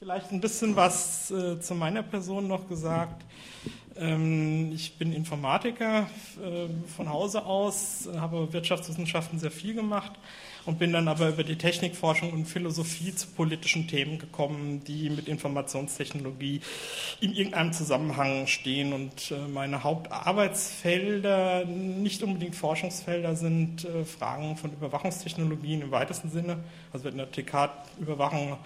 Vielleicht ein bisschen was äh, zu meiner Person noch gesagt. Ähm, ich bin Informatiker äh, von Hause aus, habe Wirtschaftswissenschaften sehr viel gemacht und bin dann aber über die Technikforschung und Philosophie zu politischen Themen gekommen, die mit Informationstechnologie in irgendeinem Zusammenhang stehen. Und äh, meine Hauptarbeitsfelder, nicht unbedingt Forschungsfelder, sind äh, Fragen von Überwachungstechnologien im weitesten Sinne, also in der TK-Überwachung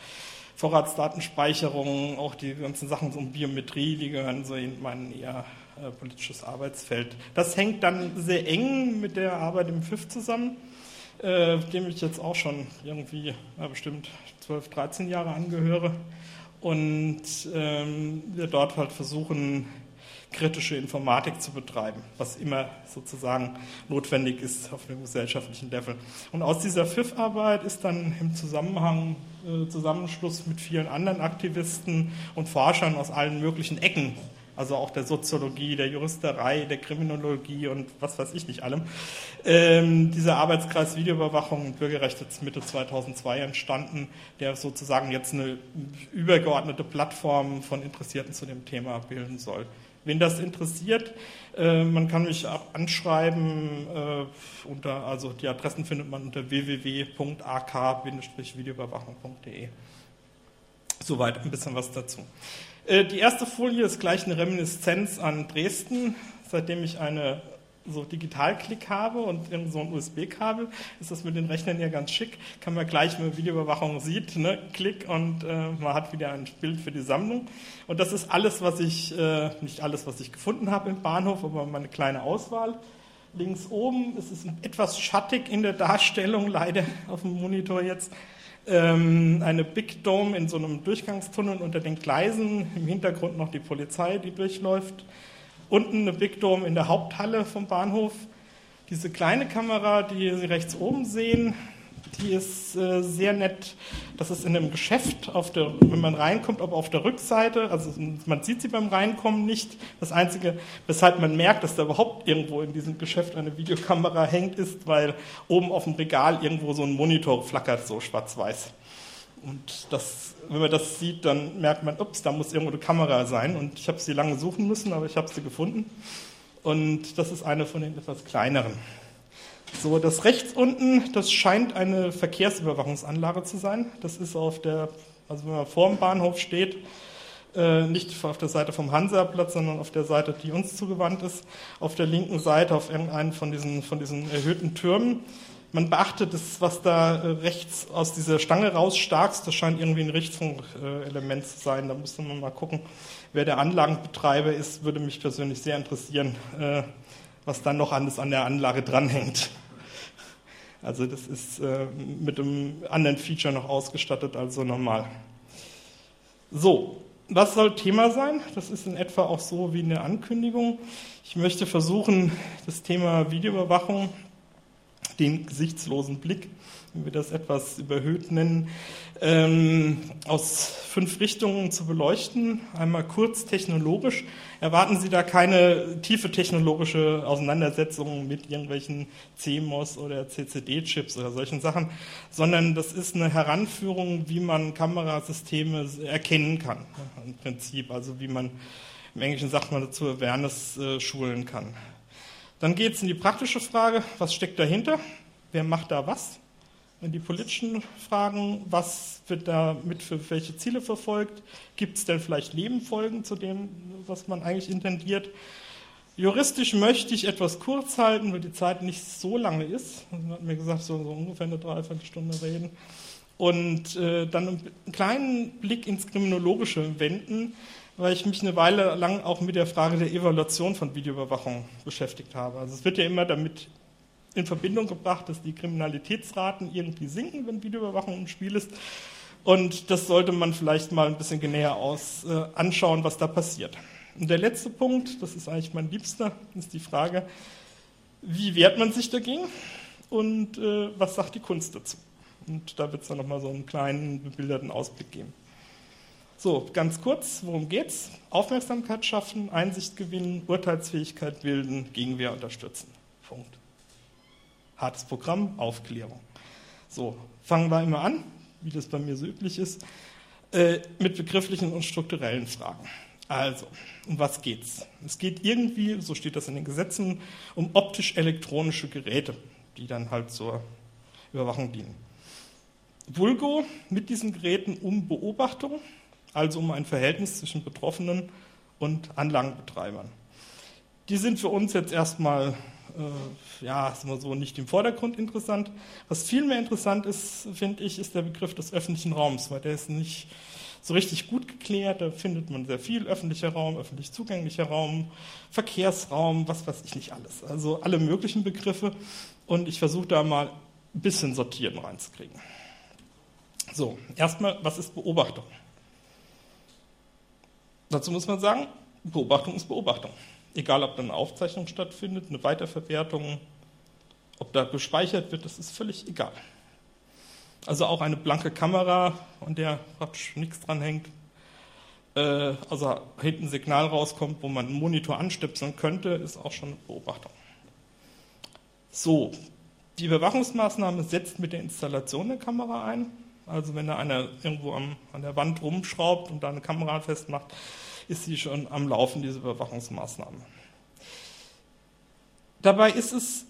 Vorratsdatenspeicherung, auch die ganzen Sachen um Biometrie, die gehören so in mein eher äh, politisches Arbeitsfeld. Das hängt dann sehr eng mit der Arbeit im FIF zusammen, äh, dem ich jetzt auch schon irgendwie ja, bestimmt 12, 13 Jahre angehöre. Und ähm, wir dort halt versuchen, kritische Informatik zu betreiben, was immer sozusagen notwendig ist auf dem gesellschaftlichen Level. Und aus dieser FIF-Arbeit ist dann im Zusammenhang, äh, Zusammenschluss mit vielen anderen Aktivisten und Forschern aus allen möglichen Ecken, also auch der Soziologie, der Juristerei, der Kriminologie und was weiß ich nicht allem, ähm, dieser Arbeitskreis Videoüberwachung und Bürgerrechte Mitte 2002 entstanden, der sozusagen jetzt eine übergeordnete Plattform von Interessierten zu dem Thema bilden soll. Wen das interessiert, äh, man kann mich anschreiben. Äh, unter, also die Adressen findet man unter www.ak-videoüberwachung.de. Soweit ein bisschen was dazu. Äh, die erste Folie ist gleich eine Reminiszenz an Dresden, seitdem ich eine so Digitalklick habe und so ein USB-Kabel, ist das mit den Rechnern ja ganz schick. Kann man gleich, man Videoüberwachung sieht, ne, Klick und äh, man hat wieder ein Bild für die Sammlung. Und das ist alles, was ich, äh, nicht alles, was ich gefunden habe im Bahnhof, aber meine kleine Auswahl. Links oben ist es etwas schattig in der Darstellung, leider auf dem Monitor jetzt. Ähm, eine Big Dome in so einem Durchgangstunnel unter den Gleisen, im Hintergrund noch die Polizei, die durchläuft unten eine Big Dome in der Haupthalle vom Bahnhof. Diese kleine Kamera, die Sie rechts oben sehen, die ist äh, sehr nett. Das ist in einem Geschäft, der, wenn man reinkommt, aber auf der Rückseite. Also man sieht sie beim Reinkommen nicht. Das Einzige, weshalb man merkt, dass da überhaupt irgendwo in diesem Geschäft eine Videokamera hängt, ist, weil oben auf dem Regal irgendwo so ein Monitor flackert, so schwarz-weiß. Und das, wenn man das sieht, dann merkt man, ups, da muss irgendwo eine Kamera sein. Und ich habe sie lange suchen müssen, aber ich habe sie gefunden. Und das ist eine von den etwas kleineren. So, das rechts unten, das scheint eine Verkehrsüberwachungsanlage zu sein. Das ist auf der, also wenn man vor dem Bahnhof steht, äh, nicht auf der Seite vom Hansaplatz, sondern auf der Seite, die uns zugewandt ist, auf der linken Seite auf irgendeinen von diesen, von diesen erhöhten Türmen man beachtet, das, was da äh, rechts aus dieser Stange rausstarkst, das scheint irgendwie ein Richtfunkelement zu sein. Da müsste man mal gucken, wer der Anlagenbetreiber ist, würde mich persönlich sehr interessieren, äh, was dann noch alles an der Anlage dranhängt. Also das ist äh, mit einem anderen Feature noch ausgestattet als normal. So, was soll Thema sein? Das ist in etwa auch so wie eine Ankündigung. Ich möchte versuchen, das Thema Videoüberwachung den gesichtslosen Blick, wenn wir das etwas überhöht nennen, ähm, aus fünf Richtungen zu beleuchten. Einmal kurz technologisch. Erwarten Sie da keine tiefe technologische Auseinandersetzung mit irgendwelchen CMOS oder CCD-Chips oder solchen Sachen, sondern das ist eine Heranführung, wie man Kamerasysteme erkennen kann, im Prinzip. Also wie man, im Englischen sagt man dazu, Awareness äh, schulen kann. Dann geht es in die praktische Frage, was steckt dahinter? Wer macht da was? In die politischen Fragen, was wird da mit für welche Ziele verfolgt? Gibt es denn vielleicht Nebenfolgen zu dem, was man eigentlich intendiert? Juristisch möchte ich etwas kurz halten, weil die Zeit nicht so lange ist. Man hat mir gesagt, so, so ungefähr eine Dreiviertelstunde reden. Und äh, dann einen kleinen Blick ins Kriminologische wenden weil ich mich eine Weile lang auch mit der Frage der Evaluation von Videoüberwachung beschäftigt habe. Also es wird ja immer damit in Verbindung gebracht, dass die Kriminalitätsraten irgendwie sinken, wenn Videoüberwachung im Spiel ist. Und das sollte man vielleicht mal ein bisschen genauer aus, äh, anschauen, was da passiert. Und der letzte Punkt, das ist eigentlich mein Liebster, ist die Frage, wie wehrt man sich dagegen und äh, was sagt die Kunst dazu? Und da wird es dann nochmal so einen kleinen, bebilderten Ausblick geben. So, ganz kurz, worum geht's? Aufmerksamkeit schaffen, Einsicht gewinnen, Urteilsfähigkeit bilden, Gegenwehr unterstützen. Punkt. Hartes Programm, Aufklärung. So, fangen wir immer an, wie das bei mir so üblich ist. äh, mit begrifflichen und strukturellen Fragen. Also, um was geht's? Es geht irgendwie, so steht das in den Gesetzen, um optisch-elektronische Geräte, die dann halt zur Überwachung dienen. Vulgo mit diesen Geräten um Beobachtung, also um ein Verhältnis zwischen Betroffenen und Anlagenbetreibern. Die sind für uns jetzt erstmal, äh, ja, ist immer so nicht im Vordergrund interessant. Was vielmehr interessant ist, finde ich, ist der Begriff des öffentlichen Raums, weil der ist nicht so richtig gut geklärt. Da findet man sehr viel öffentlicher Raum, öffentlich zugänglicher Raum, Verkehrsraum, was weiß ich nicht alles. Also alle möglichen Begriffe. Und ich versuche da mal ein bisschen sortieren reinzukriegen. So, erstmal, was ist Beobachtung? Dazu muss man sagen, Beobachtung ist Beobachtung. Egal, ob da eine Aufzeichnung stattfindet, eine Weiterverwertung, ob da gespeichert wird, das ist völlig egal. Also auch eine blanke Kamera, an der praktisch nichts dran hängt, äh, also hinten ein Signal rauskommt, wo man einen Monitor anstöpseln könnte, ist auch schon eine Beobachtung. So, die Überwachungsmaßnahme setzt mit der Installation der Kamera ein. Also wenn da einer irgendwo am, an der Wand rumschraubt und da eine Kamera festmacht, ist sie schon am Laufen, diese Überwachungsmaßnahme. Dabei ist es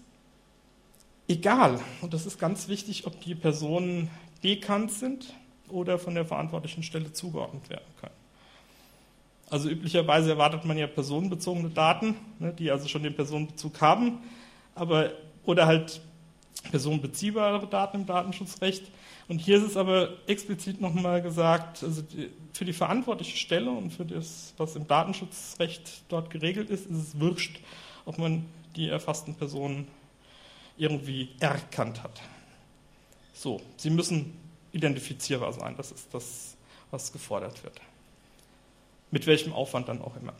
egal, und das ist ganz wichtig, ob die Personen bekannt sind oder von der verantwortlichen Stelle zugeordnet werden können. Also üblicherweise erwartet man ja personenbezogene Daten, ne, die also schon den Personenbezug haben, aber oder halt personenbeziehbare Daten im Datenschutzrecht. Und hier ist es aber explizit nochmal gesagt, also die, für die verantwortliche Stelle und für das, was im Datenschutzrecht dort geregelt ist, ist es wurscht, ob man die erfassten Personen irgendwie erkannt hat. So, sie müssen identifizierbar sein, das ist das, was gefordert wird. Mit welchem Aufwand dann auch immer.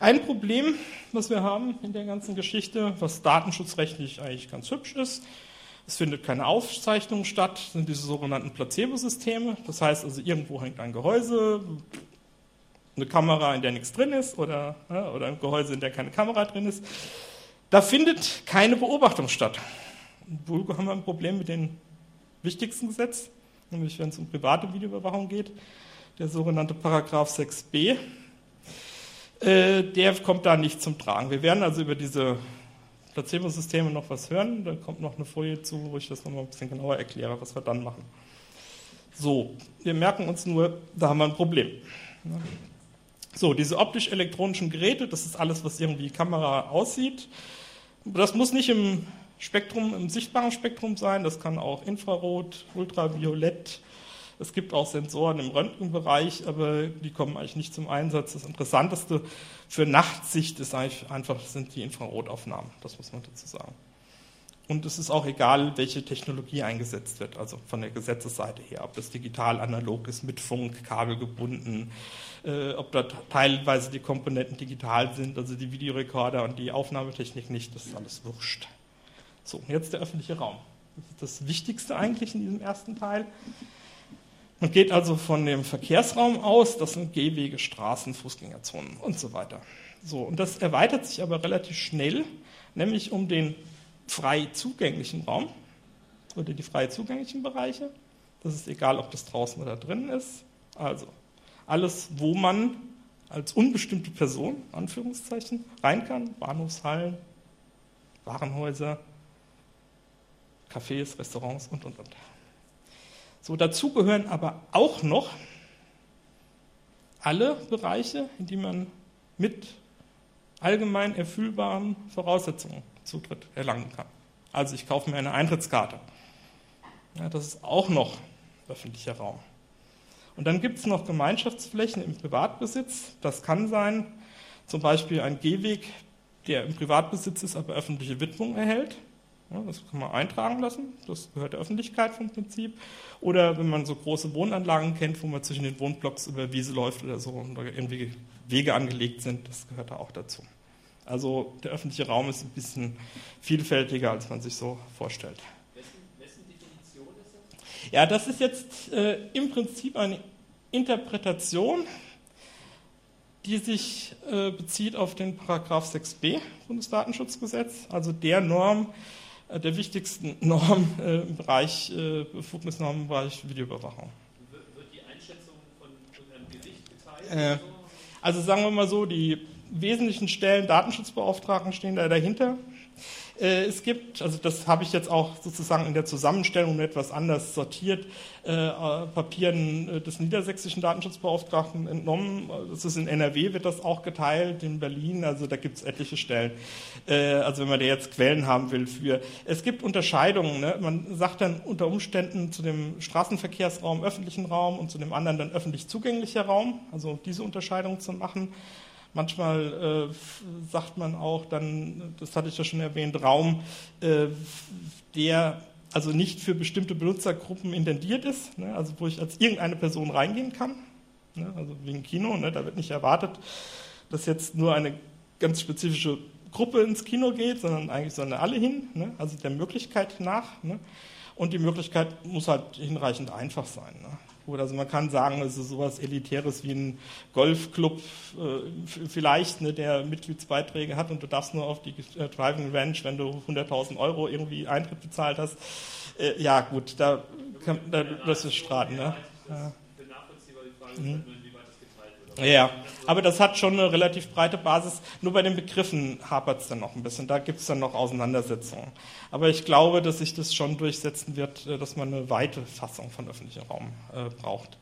Ein Problem, was wir haben in der ganzen Geschichte, was datenschutzrechtlich eigentlich ganz hübsch ist, es findet keine Aufzeichnung statt, sind diese sogenannten Placebo-Systeme. Das heißt also, irgendwo hängt ein Gehäuse, eine Kamera, in der nichts drin ist, oder, oder ein Gehäuse, in der keine Kamera drin ist. Da findet keine Beobachtung statt. Bulgo haben wir ein Problem mit dem wichtigsten Gesetz, nämlich wenn es um private Videoüberwachung geht, der sogenannte Paragraph 6b. Äh, der kommt da nicht zum Tragen. Wir werden also über diese Placebo-Systeme noch was hören. Da kommt noch eine Folie zu, wo ich das nochmal ein bisschen genauer erkläre, was wir dann machen. So, wir merken uns nur, da haben wir ein Problem. So, diese optisch-elektronischen Geräte, das ist alles, was irgendwie Kamera aussieht. Das muss nicht im Spektrum, im sichtbaren Spektrum sein, das kann auch Infrarot, Ultraviolett, es gibt auch Sensoren im Röntgenbereich, aber die kommen eigentlich nicht zum Einsatz. Das Interessanteste für Nachtsicht ist einfach, sind die Infrarotaufnahmen. Das muss man dazu sagen. Und es ist auch egal, welche Technologie eingesetzt wird, also von der Gesetzesseite her, ob das digital, analog ist, mit Funk, kabelgebunden, äh, ob da teilweise die Komponenten digital sind, also die Videorekorder und die Aufnahmetechnik nicht, das ist alles wurscht. So, jetzt der öffentliche Raum. Das ist das Wichtigste eigentlich in diesem ersten Teil. Man geht also von dem Verkehrsraum aus, das sind Gehwege, Straßen, Fußgängerzonen und so weiter. So, und das erweitert sich aber relativ schnell, nämlich um den frei zugänglichen Raum oder die frei zugänglichen Bereiche. Das ist egal, ob das draußen oder drinnen ist. Also alles, wo man als unbestimmte Person, Anführungszeichen, rein kann, Bahnhofshallen, Warenhäuser, Cafés, Restaurants und, und, und. So, dazu gehören aber auch noch alle Bereiche, in die man mit allgemein erfüllbaren Voraussetzungen Zutritt erlangen kann. Also ich kaufe mir eine Eintrittskarte. Ja, das ist auch noch öffentlicher Raum. Und dann gibt es noch Gemeinschaftsflächen im Privatbesitz. Das kann sein, zum Beispiel ein Gehweg, der im Privatbesitz ist, aber öffentliche Widmung erhält. Das kann man eintragen lassen, das gehört der Öffentlichkeit vom Prinzip. Oder wenn man so große Wohnanlagen kennt, wo man zwischen den Wohnblocks über Wiese läuft oder so und da irgendwie Wege angelegt sind, das gehört da auch dazu. Also der öffentliche Raum ist ein bisschen vielfältiger, als man sich so vorstellt. Wessen, Definition ist das? Ja, das ist jetzt äh, im Prinzip eine Interpretation, die sich äh, bezieht auf den Paragraph 6b Bundesdatenschutzgesetz, also der Norm, äh, der wichtigsten Norm äh, im Bereich äh, Befugnisnormen im Bereich Videoüberwachung. Wird die Einschätzung von einem Gericht geteilt? Äh, also sagen wir mal so, die wesentlichen Stellen Datenschutzbeauftragten stehen da dahinter. Äh, es gibt, also das habe ich jetzt auch sozusagen in der Zusammenstellung etwas anders sortiert, äh, Papieren äh, des niedersächsischen Datenschutzbeauftragten entnommen. Das ist in NRW, wird das auch geteilt, in Berlin, also da gibt es etliche Stellen. Also wenn man da jetzt Quellen haben will für. Es gibt Unterscheidungen. Ne? Man sagt dann unter Umständen zu dem Straßenverkehrsraum öffentlichen Raum und zu dem anderen dann öffentlich zugänglicher Raum, also diese Unterscheidung zu machen. Manchmal äh, sagt man auch dann, das hatte ich ja schon erwähnt, Raum, äh, der also nicht für bestimmte Benutzergruppen intendiert ist, ne, also wo ich als irgendeine Person reingehen kann, ne, also wie ein Kino, ne, da wird nicht erwartet, dass jetzt nur eine ganz spezifische Gruppe ins Kino geht, sondern eigentlich sollen alle hin, ne, also der Möglichkeit nach. Und die Möglichkeit muss halt hinreichend einfach sein. Ne. Gut, also man kann sagen, es ist sowas Elitäres wie ein Golfclub äh, vielleicht, ne, der Mitgliedsbeiträge hat und du darfst nur auf die äh, Driving Ranch, wenn du 100.000 Euro irgendwie Eintritt bezahlt hast. Äh, ja gut, da, kann, da das ist Straten. Ne? Ja. Mhm. Ja, aber das hat schon eine relativ breite Basis. Nur bei den Begriffen hapert es dann noch ein bisschen. Da gibt es dann noch Auseinandersetzungen. Aber ich glaube, dass sich das schon durchsetzen wird, äh, dass man eine weite Fassung von öffentlichem Raum äh, braucht.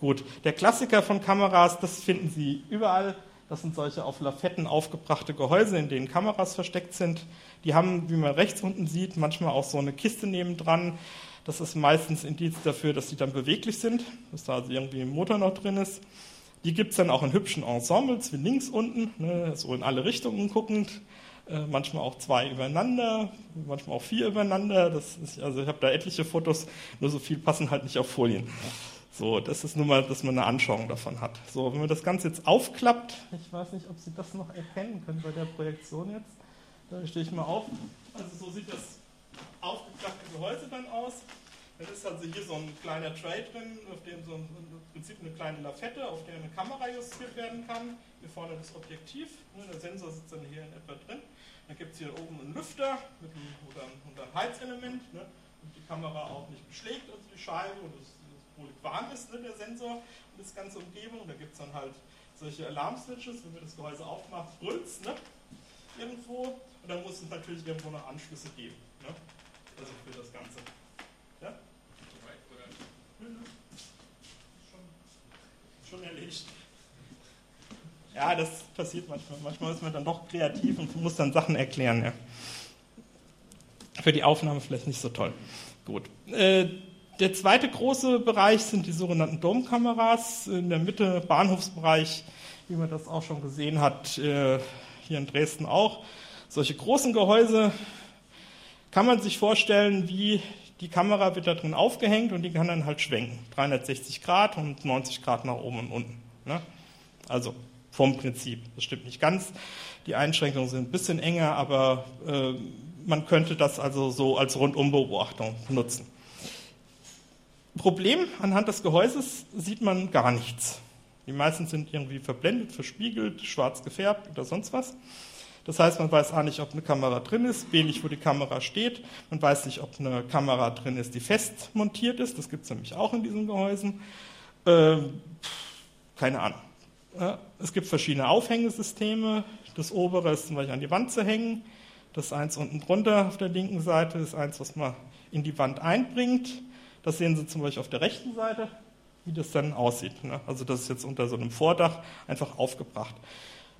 Gut, der Klassiker von Kameras, das finden Sie überall. Das sind solche auf Lafetten aufgebrachte Gehäuse, in denen Kameras versteckt sind. Die haben, wie man rechts unten sieht, manchmal auch so eine Kiste nebendran. Das ist meistens Indiz dafür, dass die dann beweglich sind, dass da also irgendwie ein Motor noch drin ist. Die gibt es dann auch in hübschen Ensembles, wie links unten, ne, so in alle Richtungen guckend. Äh, manchmal auch zwei übereinander, manchmal auch vier übereinander. Ist, also ich habe da etliche Fotos, nur so viel passen halt nicht auf Folien. So, das ist nur mal, dass man eine Anschauung davon hat. So, wenn man das Ganze jetzt aufklappt, ich weiß nicht, ob Sie das noch erkennen können bei der Projektion jetzt. Da stehe ich mal auf. Also so sieht das aufgeklappte Gehäuse dann aus. Dann ist also hier so ein kleiner Tray drin, auf dem so ein, im Prinzip eine kleine Lafette, auf der eine Kamera justiert werden kann. Hier vorne das Objektiv, ne, der Sensor sitzt dann hier in etwa drin. Dann gibt es hier oben einen Lüfter mit einem, oder, oder ein Heizelement, ne, damit die Kamera auch nicht beschlägt, also die Scheibe und das, das wohl warm ist, ne, der Sensor und das ganze Umgebung. Da gibt es dann halt solche Alarm-Switches, wenn wir das Gehäuse aufmacht, brüllt ne, irgendwo und dann muss es natürlich irgendwo noch Anschlüsse geben. Ne, also für das Ganze. Schon, erledigt. Ja, das passiert manchmal. Manchmal ist man dann doch kreativ und muss dann Sachen erklären. Ja. Für die Aufnahme vielleicht nicht so toll. Gut. Äh, der zweite große Bereich sind die sogenannten Domkameras. In der Mitte Bahnhofsbereich, wie man das auch schon gesehen hat, äh, hier in Dresden auch. Solche großen Gehäuse kann man sich vorstellen wie die Kamera wird da drin aufgehängt und die kann dann halt schwenken. 360 Grad und 90 Grad nach oben und unten. Ne? Also vom Prinzip. Das stimmt nicht ganz. Die Einschränkungen sind ein bisschen enger, aber äh, man könnte das also so als Rundumbeobachtung nutzen. Problem, anhand des Gehäuses sieht man gar nichts. Die meisten sind irgendwie verblendet, verspiegelt, schwarz gefärbt oder sonst was. Das heißt, man weiß A nicht, ob eine Kamera drin ist, B nicht, wo die Kamera steht. Man weiß nicht, ob eine Kamera drin ist, die fest montiert ist. Das gibt es nämlich auch in diesen Gehäusen. Ähm, keine Ahnung. Ja, es gibt verschiedene Aufhängesysteme. Das obere ist zum Beispiel an die Wand zu hängen. Das eins unten drunter auf der linken Seite ist eins, was man in die Wand einbringt. Das sehen Sie zum Beispiel auf der rechten Seite, wie das dann aussieht. Ne? Also das ist jetzt unter so einem Vordach einfach aufgebracht.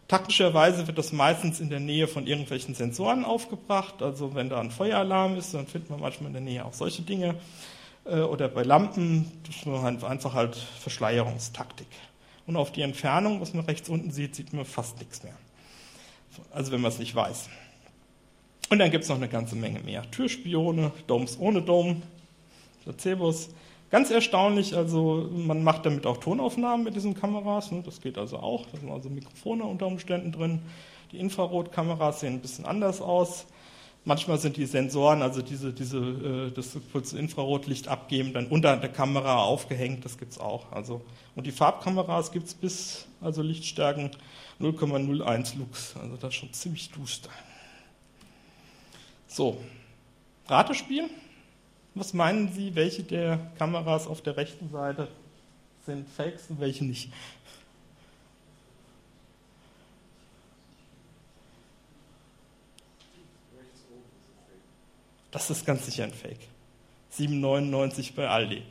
Taktischerweise wird das meistens in der Nähe von irgendwelchen Sensoren aufgebracht. Also wenn da ein Feueralarm ist, dann findet man manchmal in der Nähe auch solche Dinge. Äh, oder bei Lampen, das ist einfach halt Verschleierungstaktik. Und auf die Entfernung, was man rechts unten sieht, sieht man fast nichts mehr. Also wenn man es nicht weiß. Und dann gibt es noch eine ganze Menge mehr. Türspione, Domes ohne Dom, Placebos, Ganz erstaunlich, also man macht damit auch Tonaufnahmen mit diesen Kameras, ne, das geht also auch, da sind also Mikrofone unter Umständen drin. Die Infrarotkameras sehen ein bisschen anders aus. Manchmal sind die Sensoren, also diese, diese, äh, das kurze Infrarotlicht abgeben, dann unter der Kamera aufgehängt, das gibt es auch. Also, und die Farbkameras gibt es bis, also Lichtstärken 0,01 Lux, also das ist schon ziemlich duster. So, Ratespiel. Was meinen Sie, welche der Kameras auf der rechten Seite sind Fakes und welche nicht? Das ist ganz sicher ein Fake. 7,99 bei Aldi.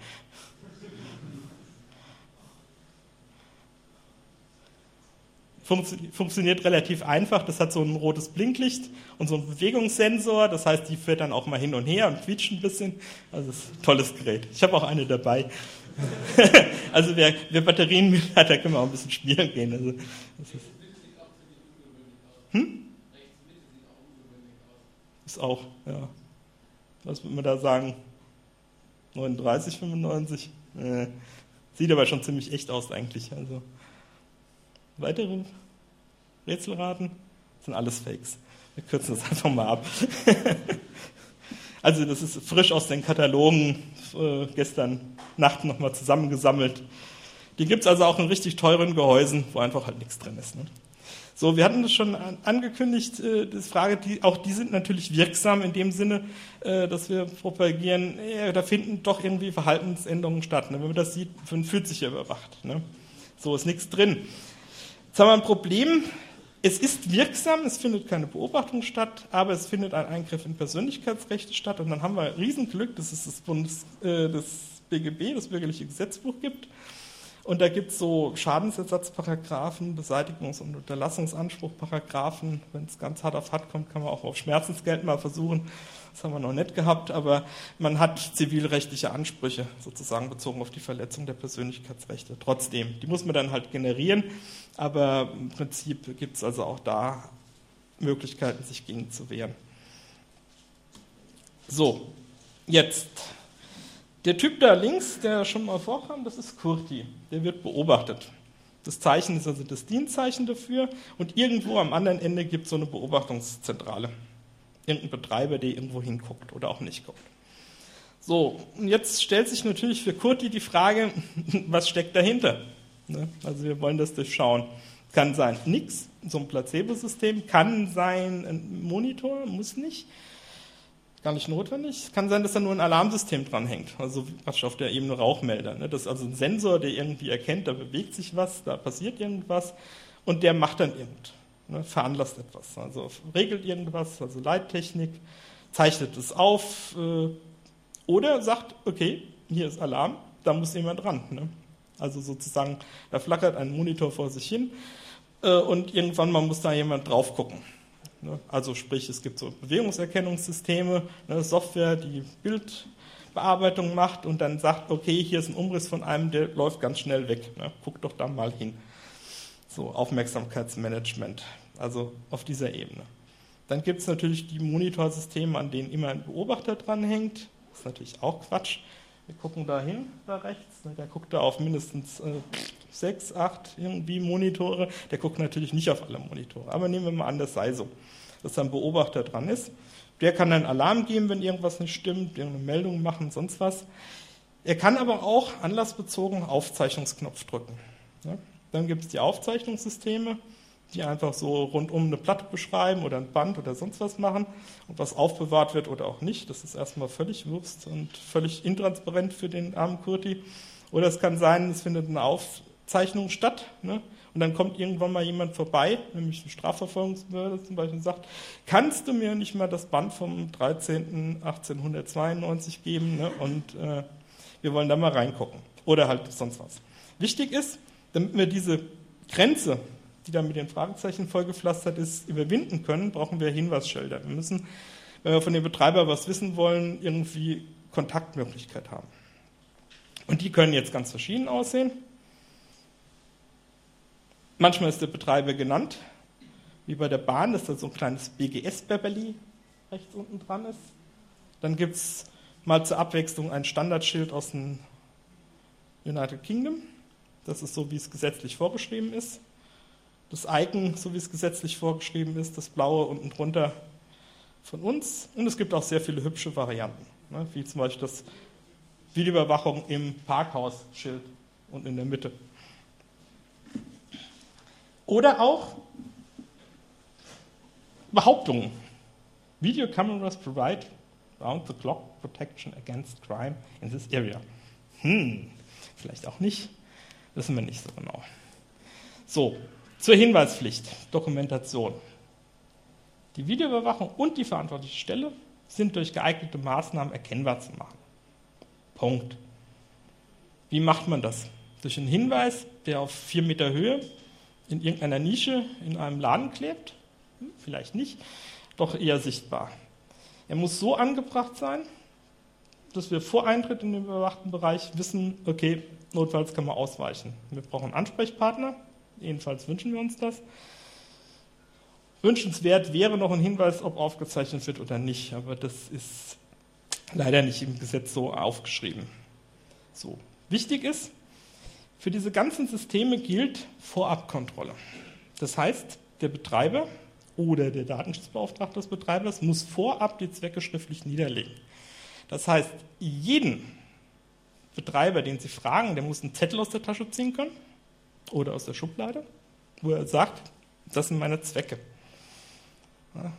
Funktioniert relativ einfach. Das hat so ein rotes Blinklicht und so einen Bewegungssensor. Das heißt, die fährt dann auch mal hin und her und quietscht ein bisschen. Also ist ein tolles Gerät. Ich habe auch eine dabei. also wer, wer Batterien will, hat, da können wir auch ein bisschen spielen gehen. Also, das ist, hm? Ist auch, ja. Was würde man da sagen? 39, 95? Äh, sieht aber schon ziemlich echt aus eigentlich. Also. Weitere Rätselraten? Sind alles Fakes. Wir kürzen das einfach mal ab. also das ist frisch aus den Katalogen äh, gestern Nacht nochmal zusammengesammelt. Die gibt es also auch in richtig teuren Gehäusen, wo einfach halt nichts drin ist. Ne? So, wir hatten das schon angekündigt, äh, das Frage, die, auch die sind natürlich wirksam in dem Sinne, äh, dass wir propagieren, äh, da finden doch irgendwie Verhaltensänderungen statt. Ne? Wenn man das sieht, fühlt sich ja überwacht. Ne? So ist nichts drin. Jetzt haben wir ein Problem. Es ist wirksam, es findet keine Beobachtung statt, aber es findet ein Eingriff in Persönlichkeitsrechte statt. Und dann haben wir Riesenglück, dass es das, Bundes, äh, das BGB, das Bürgerliche Gesetzbuch gibt. Und da gibt es so Schadensersatzparagraphen, Beseitigungs- und Unterlassungsanspruchparagraphen. Wenn es ganz hart auf hart kommt, kann man auch auf Schmerzensgeld mal versuchen. Das haben wir noch nicht gehabt, aber man hat zivilrechtliche Ansprüche sozusagen bezogen auf die Verletzung der Persönlichkeitsrechte. Trotzdem, die muss man dann halt generieren, aber im Prinzip gibt es also auch da Möglichkeiten, sich gegen zu wehren. So, jetzt der Typ da links, der schon mal vorkam, das ist Kurti. Der wird beobachtet. Das Zeichen ist also das Dienstzeichen dafür und irgendwo am anderen Ende gibt es so eine Beobachtungszentrale. Irgendein Betreiber, der irgendwo hinguckt oder auch nicht guckt. So, und jetzt stellt sich natürlich für Kurti die Frage, was steckt dahinter? Ne? Also wir wollen das durchschauen. Kann sein nichts, so ein Placebo-System, kann sein ein Monitor, muss nicht gar nicht notwendig. Kann sein, dass da nur ein Alarmsystem dranhängt, also auf der Ebene Rauchmelder. Ne? Das ist also ein Sensor, der irgendwie erkennt, da bewegt sich was, da passiert irgendwas und der macht dann irgend, ne? veranlasst etwas, also regelt irgendwas, also Leittechnik, zeichnet es auf äh, oder sagt, okay, hier ist Alarm, da muss jemand ran. Ne? Also sozusagen, da flackert ein Monitor vor sich hin äh, und irgendwann mal muss da jemand drauf gucken. Ne? Also sprich, es gibt so Bewegungserkennungssysteme, ne, Software, die Bildbearbeitung macht und dann sagt, okay, hier ist ein Umriss von einem, der läuft ganz schnell weg. Ne? Guck doch da mal hin. So Aufmerksamkeitsmanagement, also auf dieser Ebene. Dann gibt es natürlich die Monitorsysteme, an denen immer ein Beobachter dranhängt. Das ist natürlich auch Quatsch. Wir gucken da hin, da rechts. Der guckt da auf mindestens äh, sechs, acht irgendwie Monitore. Der guckt natürlich nicht auf alle Monitore. Aber nehmen wir mal an, das sei so, dass da ein Beobachter dran ist. Der kann dann Alarm geben, wenn irgendwas nicht stimmt, irgendeine Meldung machen, sonst was. Er kann aber auch anlassbezogen Aufzeichnungsknopf drücken. Ja? Dann gibt es die Aufzeichnungssysteme die einfach so rundum eine Platte beschreiben oder ein Band oder sonst was machen und was aufbewahrt wird oder auch nicht. Das ist erstmal völlig Wurst und völlig intransparent für den armen Kurti. Oder es kann sein, es findet eine Aufzeichnung statt ne? und dann kommt irgendwann mal jemand vorbei, nämlich eine Strafverfolgungsbehörde zum Beispiel, und sagt, kannst du mir nicht mal das Band vom 13.1892 geben ne? und äh, wir wollen da mal reingucken. Oder halt sonst was. Wichtig ist, damit wir diese Grenze die da mit den Fragezeichen vollgepflastert ist, überwinden können, brauchen wir Hinweisschilder. Wir müssen, wenn wir von dem Betreiber was wissen wollen, irgendwie Kontaktmöglichkeit haben. Und die können jetzt ganz verschieden aussehen. Manchmal ist der Betreiber genannt, wie bei der Bahn, dass da so ein kleines BGS-Beverly rechts unten dran ist. Dann gibt es mal zur Abwechslung ein Standardschild aus dem United Kingdom. Das ist so, wie es gesetzlich vorgeschrieben ist das Icon, so wie es gesetzlich vorgeschrieben ist, das blaue unten drunter von uns. Und es gibt auch sehr viele hübsche Varianten, ne, wie zum Beispiel das Videoüberwachung im Parkhausschild und in der Mitte. Oder auch Behauptungen. Video cameras provide round-the-clock protection against crime in this area. Hm, vielleicht auch nicht. Wissen wir nicht so genau. So, zur Hinweispflicht, Dokumentation. Die Videoüberwachung und die verantwortliche Stelle sind durch geeignete Maßnahmen erkennbar zu machen. Punkt. Wie macht man das? Durch einen Hinweis, der auf vier Meter Höhe in irgendeiner Nische in einem Laden klebt? Hm, vielleicht nicht, doch eher sichtbar. Er muss so angebracht sein, dass wir vor Eintritt in den überwachten Bereich wissen, okay, notfalls kann man ausweichen. Wir brauchen Ansprechpartner, jedenfalls wünschen wir uns das. Wünschenswert wäre noch ein Hinweis, ob aufgezeichnet wird oder nicht, aber das ist leider nicht im Gesetz so aufgeschrieben. So. Wichtig ist, für diese ganzen Systeme gilt Vorabkontrolle. Das heißt, der Betreiber oder der Datenschutzbeauftragte des Betreibers muss vorab die Zwecke schriftlich niederlegen. Das heißt, jeden Betreiber, den Sie fragen, der muss einen Zettel aus der Tasche ziehen können oder aus der Schublade, wo er sagt, das sind meine Zwecke.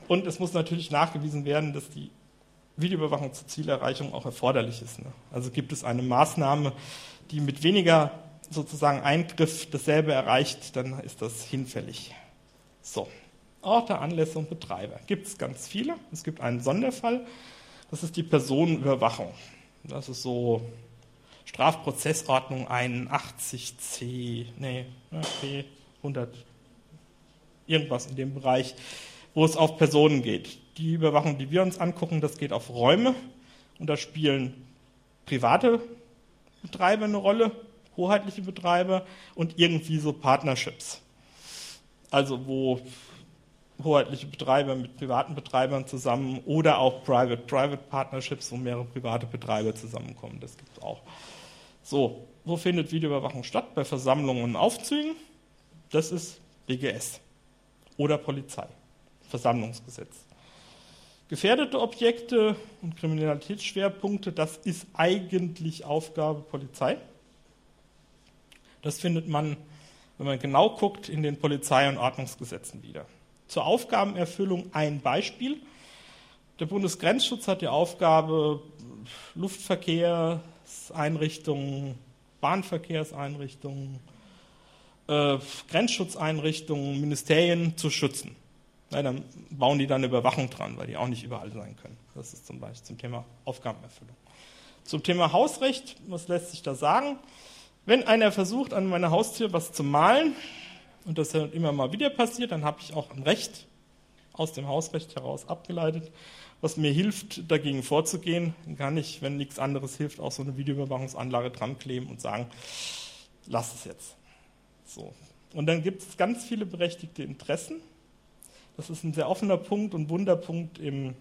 Und es muss natürlich nachgewiesen werden, dass die Videoüberwachung zur Zielerreichung auch erforderlich ist. Ne? Also gibt es eine Maßnahme, die mit weniger sozusagen Eingriff dasselbe erreicht, dann ist das hinfällig. So, Orte, Anlässe und Betreiber. Gibt es ganz viele. Es gibt einen Sonderfall, das ist die Personenüberwachung. Das ist so Strafprozessordnung 81c, nee, P 100, irgendwas in dem Bereich, wo es auf Personen geht. Die Überwachung, die wir uns angucken, das geht auf Räume und da spielen private Betreiber eine Rolle, hoheitliche Betreiber und irgendwie so Partnerships. Also wo hoheitliche Betreiber mit privaten Betreibern zusammen oder auch Private-Private Partnerships, wo mehrere private Betreiber zusammenkommen. Das gibt es auch. So, wo findet Videoüberwachung statt? Bei Versammlungen und Aufzügen. Das ist BGS oder Polizei. Versammlungsgesetz. Gefährdete Objekte und Kriminalitätsschwerpunkte, das ist eigentlich Aufgabe Polizei. Das findet man, wenn man genau guckt, in den Polizei- und Ordnungsgesetzen wieder. Zur Aufgabenerfüllung ein Beispiel. Der Bundesgrenzschutz hat die Aufgabe, Luftverkehrseinrichtungen, Bahnverkehrseinrichtungen, äh, Grenzschutzeinrichtungen, Ministerien zu schützen. Ja, dann bauen die dann eine Überwachung dran, weil die auch nicht überall sein können. Das ist zum Beispiel zum Thema Aufgabenerfüllung. Zum Thema Hausrecht, was lässt sich da sagen? Wenn einer versucht, an meiner Haustür was zu malen, und das immer mal wieder passiert, dann habe ich auch ein Recht aus dem Hausrecht heraus abgeleitet, was mir hilft, dagegen vorzugehen. Kann ich, wenn nichts anderes hilft, auch so eine Videoüberwachungsanlage dran kleben und sagen, lass es jetzt. So. Und dann gibt es ganz viele berechtigte Interessen. Das ist ein sehr offener Punkt und Wunderpunkt im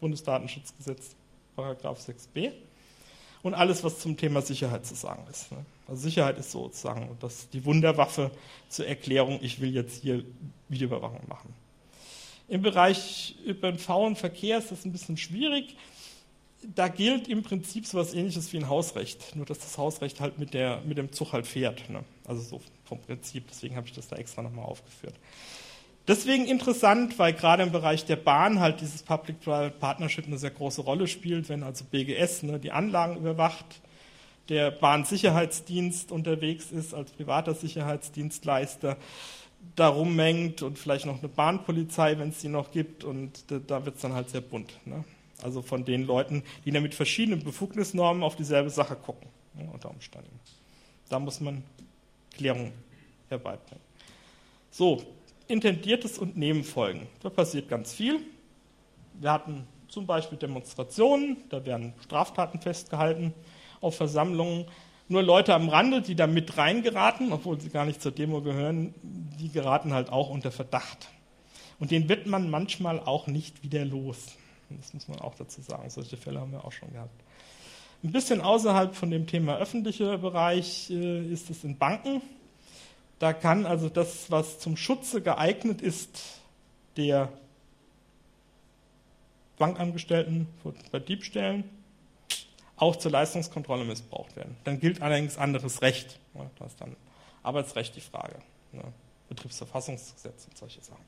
Bundesdatenschutzgesetz, Paragraph 6b. Und alles, was zum Thema Sicherheit zu sagen ist. Ne? Also Sicherheit ist sozusagen das, die Wunderwaffe zur Erklärung, ich will jetzt hier Videoüberwachung machen. Im Bereich ÖPNV und Verkehr ist das ein bisschen schwierig. Da gilt im Prinzip so etwas ähnliches wie ein Hausrecht, nur dass das Hausrecht halt mit, der, mit dem Zug halt fährt. Ne? Also so vom Prinzip, deswegen habe ich das da extra nochmal aufgeführt. Deswegen interessant, weil gerade im Bereich der Bahn halt dieses Public-Private Partnership eine sehr große Rolle spielt, wenn also BGS ne, die Anlagen überwacht, der Bahnsicherheitsdienst unterwegs ist als privater Sicherheitsdienstleister, da rummengt und vielleicht noch eine Bahnpolizei, wenn es die noch gibt, und da wird es dann halt sehr bunt. Ne? Also von den Leuten, die dann mit verschiedenen Befugnisnormen auf dieselbe Sache gucken, ne, unter Umständen. Da muss man Klärung herbeibringen. So, intendiertes und Nebenfolgen. Da passiert ganz viel. Wir hatten zum Beispiel Demonstrationen, da werden Straftaten festgehalten auf Versammlungen. Nur Leute am Rande, die da mit reingeraten, obwohl sie gar nicht zur Demo gehören, die geraten halt auch unter Verdacht. Und den wird man manchmal auch nicht wieder los. Das muss man auch dazu sagen. Solche Fälle haben wir auch schon gehabt. Ein bisschen außerhalb von dem Thema öffentlicher Bereich äh, ist es in Banken. Da kann also das, was zum Schutze geeignet ist, der Bankangestellten bei Diebstählen, auch zur Leistungskontrolle missbraucht werden. Dann gilt allerdings anderes Recht. Da ist dann Arbeitsrecht die Frage. Ne? Betriebsverfassungsgesetz und solche Sachen.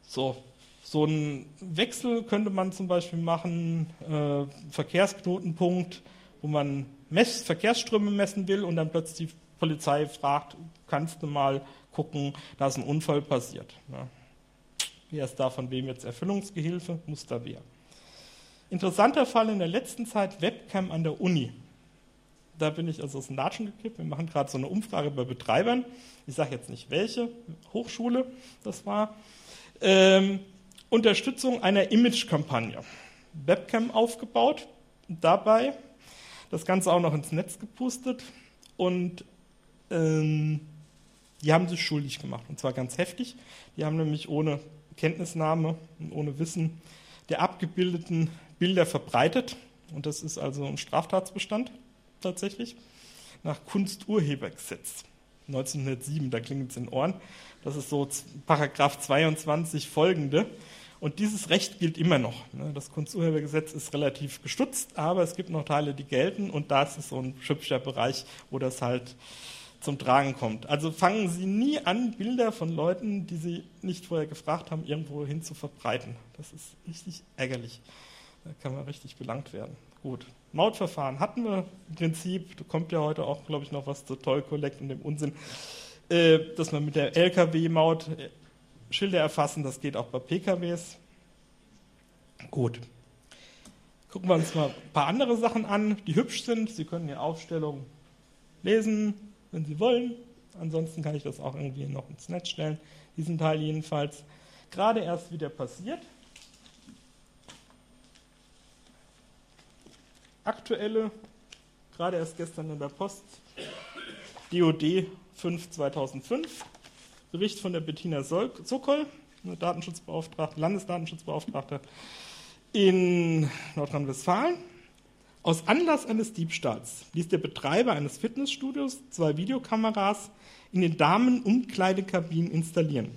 So, so einen Wechsel könnte man zum Beispiel machen, äh, Verkehrsknotenpunkt, wo man Mess, Verkehrsströme messen will und dann plötzlich die Polizei fragt, kannst du mal gucken, da ist ein Unfall passiert. Ne? Wer ist da von wem jetzt Erfüllungsgehilfe? Muster wer. Interessanter Fall in der letzten Zeit Webcam an der Uni. Da bin ich also aus dem Latschen gekippt. Wir machen gerade so eine Umfrage bei Betreibern. Ich sage jetzt nicht welche Hochschule das war. Ähm, Unterstützung einer Image-Kampagne. Webcam aufgebaut, dabei das Ganze auch noch ins Netz gepustet und ähm, die haben sich schuldig gemacht und zwar ganz heftig. Die haben nämlich ohne Kenntnisnahme und ohne Wissen der abgebildeten Bilder verbreitet und das ist also ein Straftatsbestand tatsächlich nach Kunsturhebergesetz 1907, da klingt es in Ohren. Das ist so Paragraph 22 folgende. Und dieses Recht gilt immer noch. Ne? Das Kunsturhebergesetz ist relativ gestutzt, aber es gibt noch Teile, die gelten und das ist so ein hübscher Bereich, wo das halt zum Tragen kommt. Also fangen Sie nie an, Bilder von Leuten, die Sie nicht vorher gefragt haben, irgendwo hin zu verbreiten. Das ist richtig ärgerlich. Da kann man richtig belangt werden. Gut. Mautverfahren hatten wir im Prinzip. Da kommt ja heute auch, glaube ich, noch was zur Toll Collect und dem Unsinn, äh, dass man mit der LKW-Maut Schilder erfassen, das geht auch bei PKWs. Gut. Gucken wir uns mal ein paar andere Sachen an, die hübsch sind. Sie können die Aufstellung lesen, wenn Sie wollen. Ansonsten kann ich das auch irgendwie noch ins Netz stellen. Diesen Teil jedenfalls. Gerade erst wieder passiert. Aktuelle, gerade erst gestern in der Post, DOD 5 2005. Bericht von der Bettina Sokol, Datenschutzbeauftragte, Landesdatenschutzbeauftragte in Nordrhein-Westfalen. Aus Anlass eines Diebstahls ließ der Betreiber eines Fitnessstudios zwei Videokameras in den Damenumkleidekabinen installieren,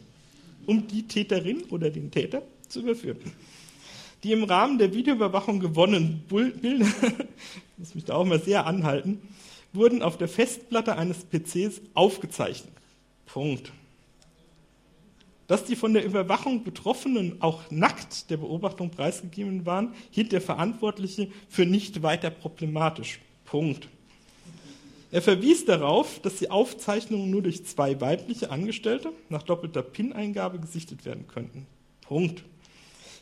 um die Täterin oder den Täter zu überführen. Die im Rahmen der Videoüberwachung gewonnenen Bilder, muss mich da auch mal sehr anhalten, wurden auf der Festplatte eines PCs aufgezeichnet. Punkt. Dass die von der Überwachung Betroffenen auch nackt der Beobachtung preisgegeben waren, hielt der Verantwortliche für nicht weiter problematisch. Punkt. Er verwies darauf, dass die Aufzeichnungen nur durch zwei weibliche Angestellte nach doppelter PIN-Eingabe gesichtet werden könnten. Punkt.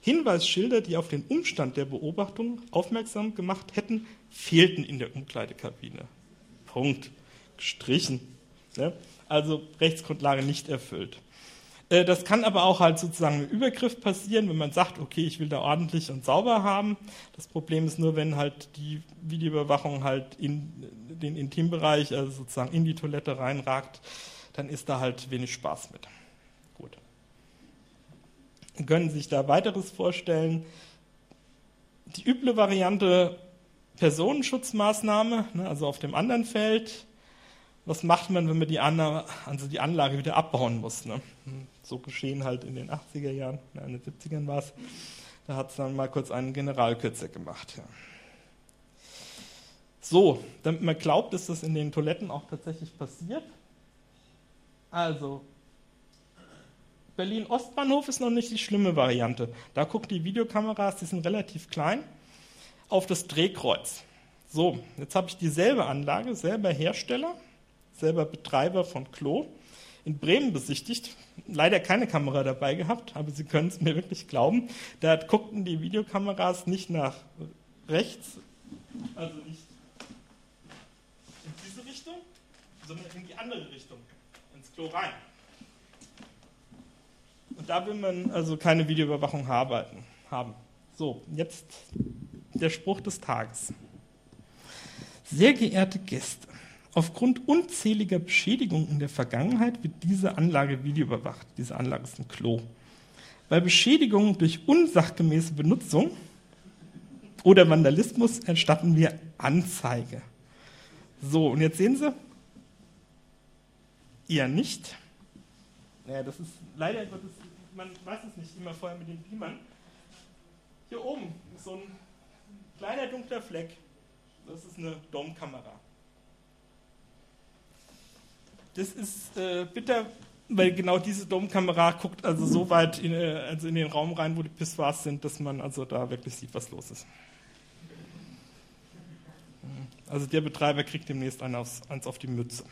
Hinweisschilder, die auf den Umstand der Beobachtung aufmerksam gemacht hätten, fehlten in der Umkleidekabine. Punkt. Gestrichen. Ja? Also Rechtsgrundlage nicht erfüllt. Äh, das kann aber auch halt sozusagen im Übergriff passieren, wenn man sagt, okay, ich will da ordentlich und sauber haben. Das Problem ist nur, wenn halt die Videoüberwachung halt in den Intimbereich, also sozusagen in die Toilette reinragt, dann ist da halt wenig Spaß mit. Können sich da weiteres vorstellen? Die üble Variante Personenschutzmaßnahme, ne, also auf dem anderen Feld, was macht man, wenn man die, Anlage, also die Anlage wieder abbauen muss? Ne? So geschehen halt in den 80er Jahren, in den 70ern war es. Da hat es dann mal kurz einen Generalkürzer gemacht. Ja. So, damit man glaubt, dass das in den Toiletten auch tatsächlich passiert. Also, Berlin Ostbahnhof ist noch nicht die schlimme Variante. Da guckt die Videokameras, die sind relativ klein, auf das Drehkreuz. So, jetzt habe ich dieselbe Anlage, selber Hersteller, selber Betreiber von Klo, in Bremen besichtigt. Leider keine Kamera dabei gehabt, aber Sie können es mir wirklich glauben. Da guckten die Videokameras nicht nach rechts, also nicht in diese Richtung, sondern in die andere Richtung, ins Klo rein. Da will man also keine Videoüberwachung haben. So, jetzt der Spruch des Tages. Sehr geehrte Gäste, Aufgrund unzähliger Beschädigungen in der Vergangenheit wird diese Anlage videoüberwacht. Diese Anlage ist ein Klo. Bei Beschädigungen durch unsachgemäße Benutzung oder Vandalismus erstatten wir Anzeige. So, und jetzt sehen Sie, eher nicht. Naja, das ist leider Gottes, man weiß es nicht immer vorher mit den Beamern. Hier oben ist so ein kleiner dunkler Fleck. Das ist eine Domkamera. Das ist äh, bitter, weil genau diese Domkamera guckt also so weit in, äh, also in den Raum rein, wo die Pissoirs sind, dass man also da wirklich sieht, was los ist. Also der Betreiber kriegt demnächst eins auf die Mütze.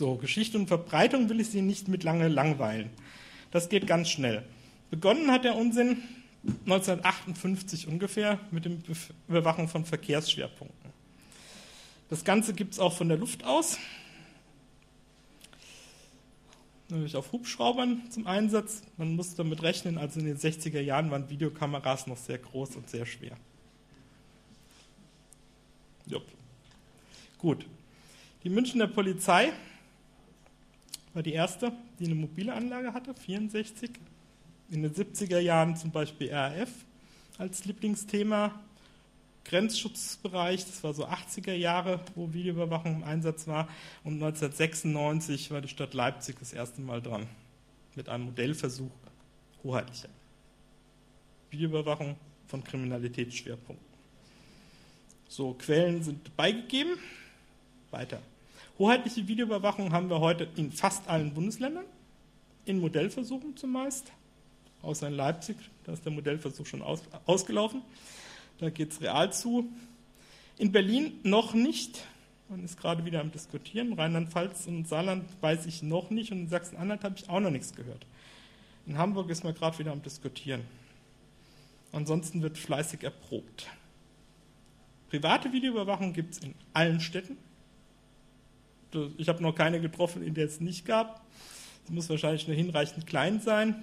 So, Geschichte und Verbreitung will ich Sie nicht mit lange langweilen. Das geht ganz schnell. Begonnen hat der Unsinn 1958 ungefähr mit dem Überwachung von Verkehrsschwerpunkten. Das Ganze gibt es auch von der Luft aus, nämlich auf Hubschraubern zum Einsatz. Man muss damit rechnen, also in den 60er Jahren waren Videokameras noch sehr groß und sehr schwer. Jupp. Gut. Die Münchner Polizei war die erste, die eine mobile Anlage hatte, 64. In den 70er Jahren zum Beispiel RAF als Lieblingsthema. Grenzschutzbereich, das war so 80er Jahre, wo Videoüberwachung im Einsatz war. Und 1996 war die Stadt Leipzig das erste Mal dran mit einem Modellversuch hoheitlicher Videoüberwachung von Kriminalitätsschwerpunkten. So, Quellen sind beigegeben. Weiter. Hoheitliche Videoüberwachung haben wir heute in fast allen Bundesländern, in Modellversuchen zumeist, außer in Leipzig, da ist der Modellversuch schon aus, ausgelaufen. Da geht es real zu. In Berlin noch nicht. Man ist gerade wieder am Diskutieren. Rheinland-Pfalz und Saarland weiß ich noch nicht. Und in Sachsen-Anhalt habe ich auch noch nichts gehört. In Hamburg ist man gerade wieder am Diskutieren. Ansonsten wird fleißig erprobt. Private Videoüberwachung gibt es in allen Städten. Ich habe noch keine getroffen, in der es nicht gab. Es muss wahrscheinlich nur hinreichend klein sein.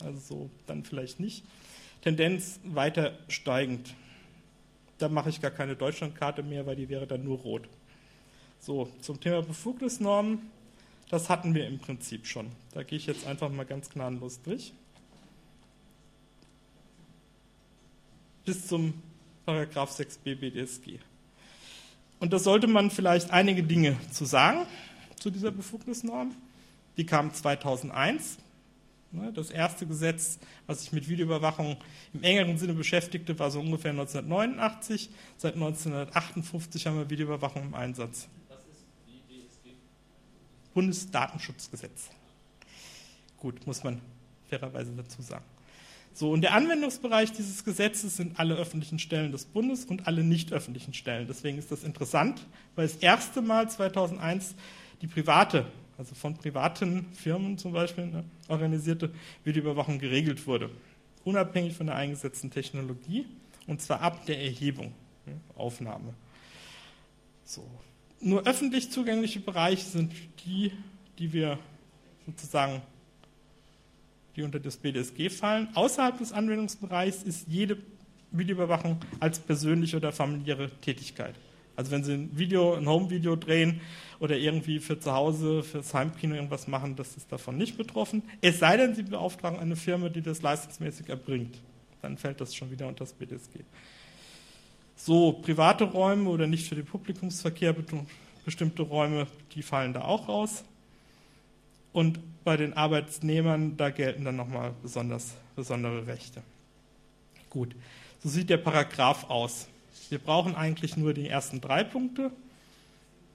Also so dann vielleicht nicht. Tendenz weiter steigend. Da mache ich gar keine Deutschlandkarte mehr, weil die wäre dann nur rot. So, zum Thema Befugnisnormen, das hatten wir im Prinzip schon. Da gehe ich jetzt einfach mal ganz gnadenlos durch. Bis zum Paragraph 6 BBDSG. Und da sollte man vielleicht einige Dinge zu sagen zu dieser Befugnisnorm. Die kam 2001 Ne, das erste Gesetz, was sich mit Videoüberwachung im engeren Sinne beschäftigte, war so ungefähr 1989. Seit 1958 haben wir Videoüberwachung im Einsatz. Das ist die DSG? Bundesdatenschutzgesetz. Gut, muss man fairerweise dazu sagen. So, und der Anwendungsbereich dieses Gesetzes sind alle öffentlichen Stellen des Bundes und alle nicht öffentlichen Stellen. Deswegen ist das interessant, weil das erste Mal 2001 die private also von privaten Firmen zum Beispiel, ne, organisierte Videoüberwachung geregelt wurde, unabhängig von der eingesetzten Technologie und zwar ab der Erhebung, ne, Aufnahme. So. Nur öffentlich zugängliche Bereiche sind die, die wir sozusagen, die unter das BDSG fallen. Außerhalb des Anwendungsbereichs ist jede Videoüberwachung als persönliche oder familiäre Tätigkeit. Also wenn Sie ein Video, ein Home-Video drehen oder irgendwie für zu Hause, fürs Heimkino irgendwas machen, das ist davon nicht betroffen. Es sei denn, Sie beauftragen eine Firma, die das leistungsmäßig erbringt. Dann fällt das schon wieder unter das BDSG. So, private Räume oder nicht für den Publikumsverkehr bestimmte Räume, die fallen da auch raus. Und bei den Arbeitnehmern, da gelten dann nochmal besonders, besondere Rechte. Gut, so sieht der Paragraph aus. Wir brauchen eigentlich nur die ersten drei Punkte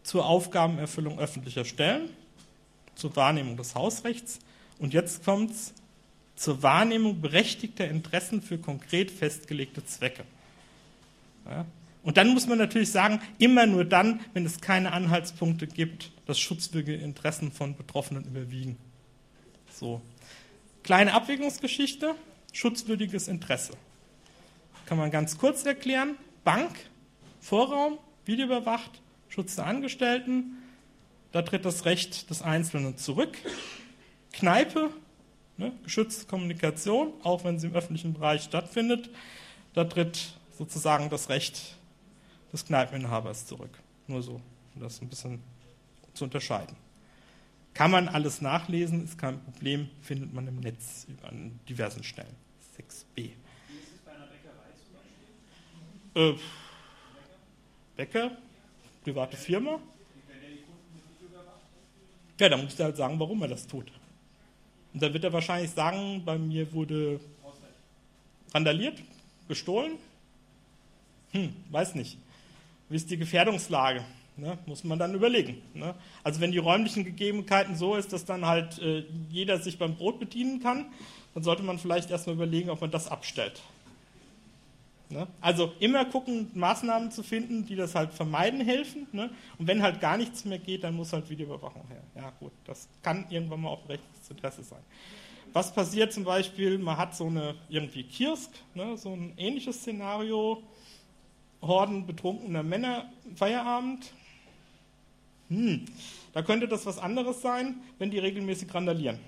zur Aufgabenerfüllung öffentlicher Stellen, zur Wahrnehmung des Hausrechts und jetzt kommt es zur Wahrnehmung berechtigter Interessen für konkret festgelegte Zwecke. Ja? Und dann muss man natürlich sagen, immer nur dann, wenn es keine Anhaltspunkte gibt, dass schutzwürdige Interessen von Betroffenen überwiegen. So. Kleine Abwägungsgeschichte, schutzwürdiges Interesse. Kann man ganz kurz erklären. Bank, Vorraum, videoüberwacht, Schutz der Angestellten, da tritt das Recht des Einzelnen zurück. Kneipe, ne, geschützte Kommunikation, auch wenn sie im öffentlichen Bereich stattfindet, da tritt sozusagen das Recht des Kneipeninhabers zurück. Nur so, um das ein bisschen zu unterscheiden. Kann man alles nachlesen, ist kein Problem, findet man im Netz an diversen Stellen. 6b. Äh, Bäcker, private Firma. Ja, da muss er halt sagen, warum er das tut. Und dann wird er wahrscheinlich sagen, bei mir wurde randaliert, gestohlen. Hm, weiß nicht. Wie ist die Gefährdungslage? Ne, muss man dann überlegen. Ne? Also wenn die räumlichen Gegebenheiten so ist, dass dann halt äh, jeder sich beim Brot bedienen kann, dann sollte man vielleicht erstmal überlegen, ob man das abstellt. Ne? Also immer gucken, Maßnahmen zu finden, die das halt vermeiden helfen. Ne? Und wenn halt gar nichts mehr geht, dann muss halt Videoüberwachung her. Ja gut, das kann irgendwann mal auch berechtigtes Interesse sein. Was passiert zum Beispiel, man hat so eine irgendwie Kiosk, ne, so ein ähnliches Szenario, Horden betrunkener Männer, Feierabend. Hm, da könnte das was anderes sein, wenn die regelmäßig randalieren.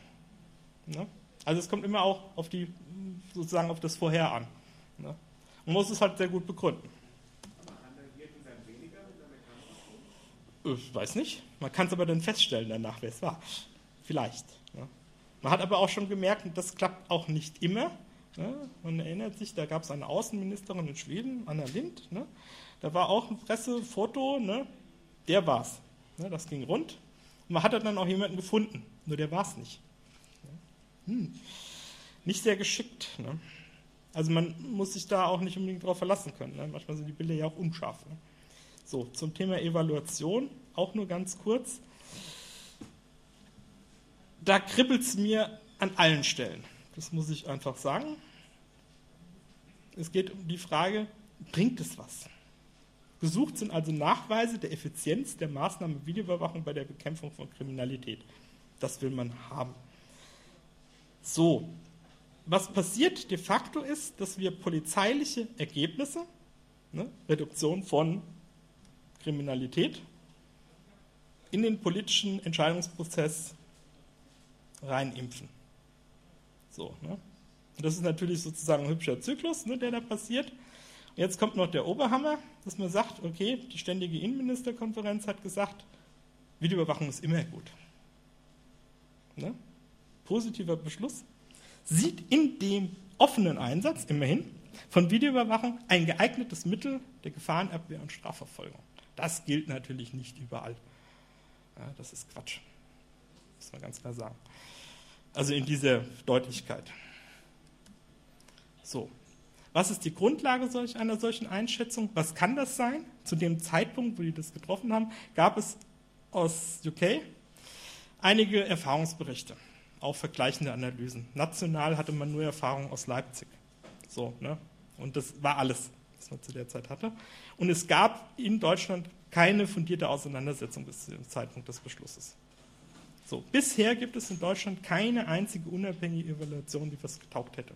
Ne? Also es kommt immer auch auf die, sozusagen auf das Vorher an. Ne? Man muss es halt sehr gut begründen. Ich weiß nicht. Man kann es aber dann feststellen danach, wer es war. Vielleicht. Ne? Man hat aber auch schon gemerkt, das klappt auch nicht immer. Ne? Man erinnert sich, da gab es eine Außenministerin in Schweden, Anna Lind. Ne? Da war auch ein Pressefoto, ne? der war's. Ne? Das ging rund. Und man hat dann auch jemanden gefunden, nur der war es nicht. Hm. Nicht sehr geschickt. Ne? Also man muss sich da auch nicht unbedingt darauf verlassen können. Ne? Manchmal sind die Bilder ja auch unscharf. Ne? So, zum Thema Evaluation, auch nur ganz kurz. Da kribbelt es mir an allen Stellen. Das muss ich einfach sagen. Es geht um die Frage, bringt es was? Gesucht sind also Nachweise der Effizienz der Maßnahme Videoüberwachung bei der Bekämpfung von Kriminalität. Das will man haben. So, was passiert de facto ist, dass wir polizeiliche Ergebnisse, ne, Reduktion von Kriminalität, in den politischen Entscheidungsprozess reinimpfen. So, ne? Das ist natürlich sozusagen ein hübscher Zyklus, ne, der da passiert. Und jetzt kommt noch der Oberhammer, dass man sagt, okay, die ständige Innenministerkonferenz hat gesagt, Videoüberwachung ist immer gut. Ne? Positiver Beschluss sieht in dem offenen Einsatz, immerhin, von Videoüberwachung ein geeignetes Mittel der Gefahrenabwehr und Strafverfolgung. Das gilt natürlich nicht überall. Ja, das ist Quatsch. Muss man ganz klar sagen. Also in dieser Deutlichkeit. So. Was ist die Grundlage solch einer solchen Einschätzung? Was kann das sein? Zu dem Zeitpunkt, wo die das getroffen haben, gab es aus UK einige Erfahrungsberichte auch vergleichende Analysen. National hatte man nur Erfahrung aus Leipzig. So, ne? Und das war alles, was man zu der Zeit hatte. Und es gab in Deutschland keine fundierte Auseinandersetzung bis zum Zeitpunkt des Beschlusses. So, bisher gibt es in Deutschland keine einzige unabhängige Evaluation, die was getaugt hätte.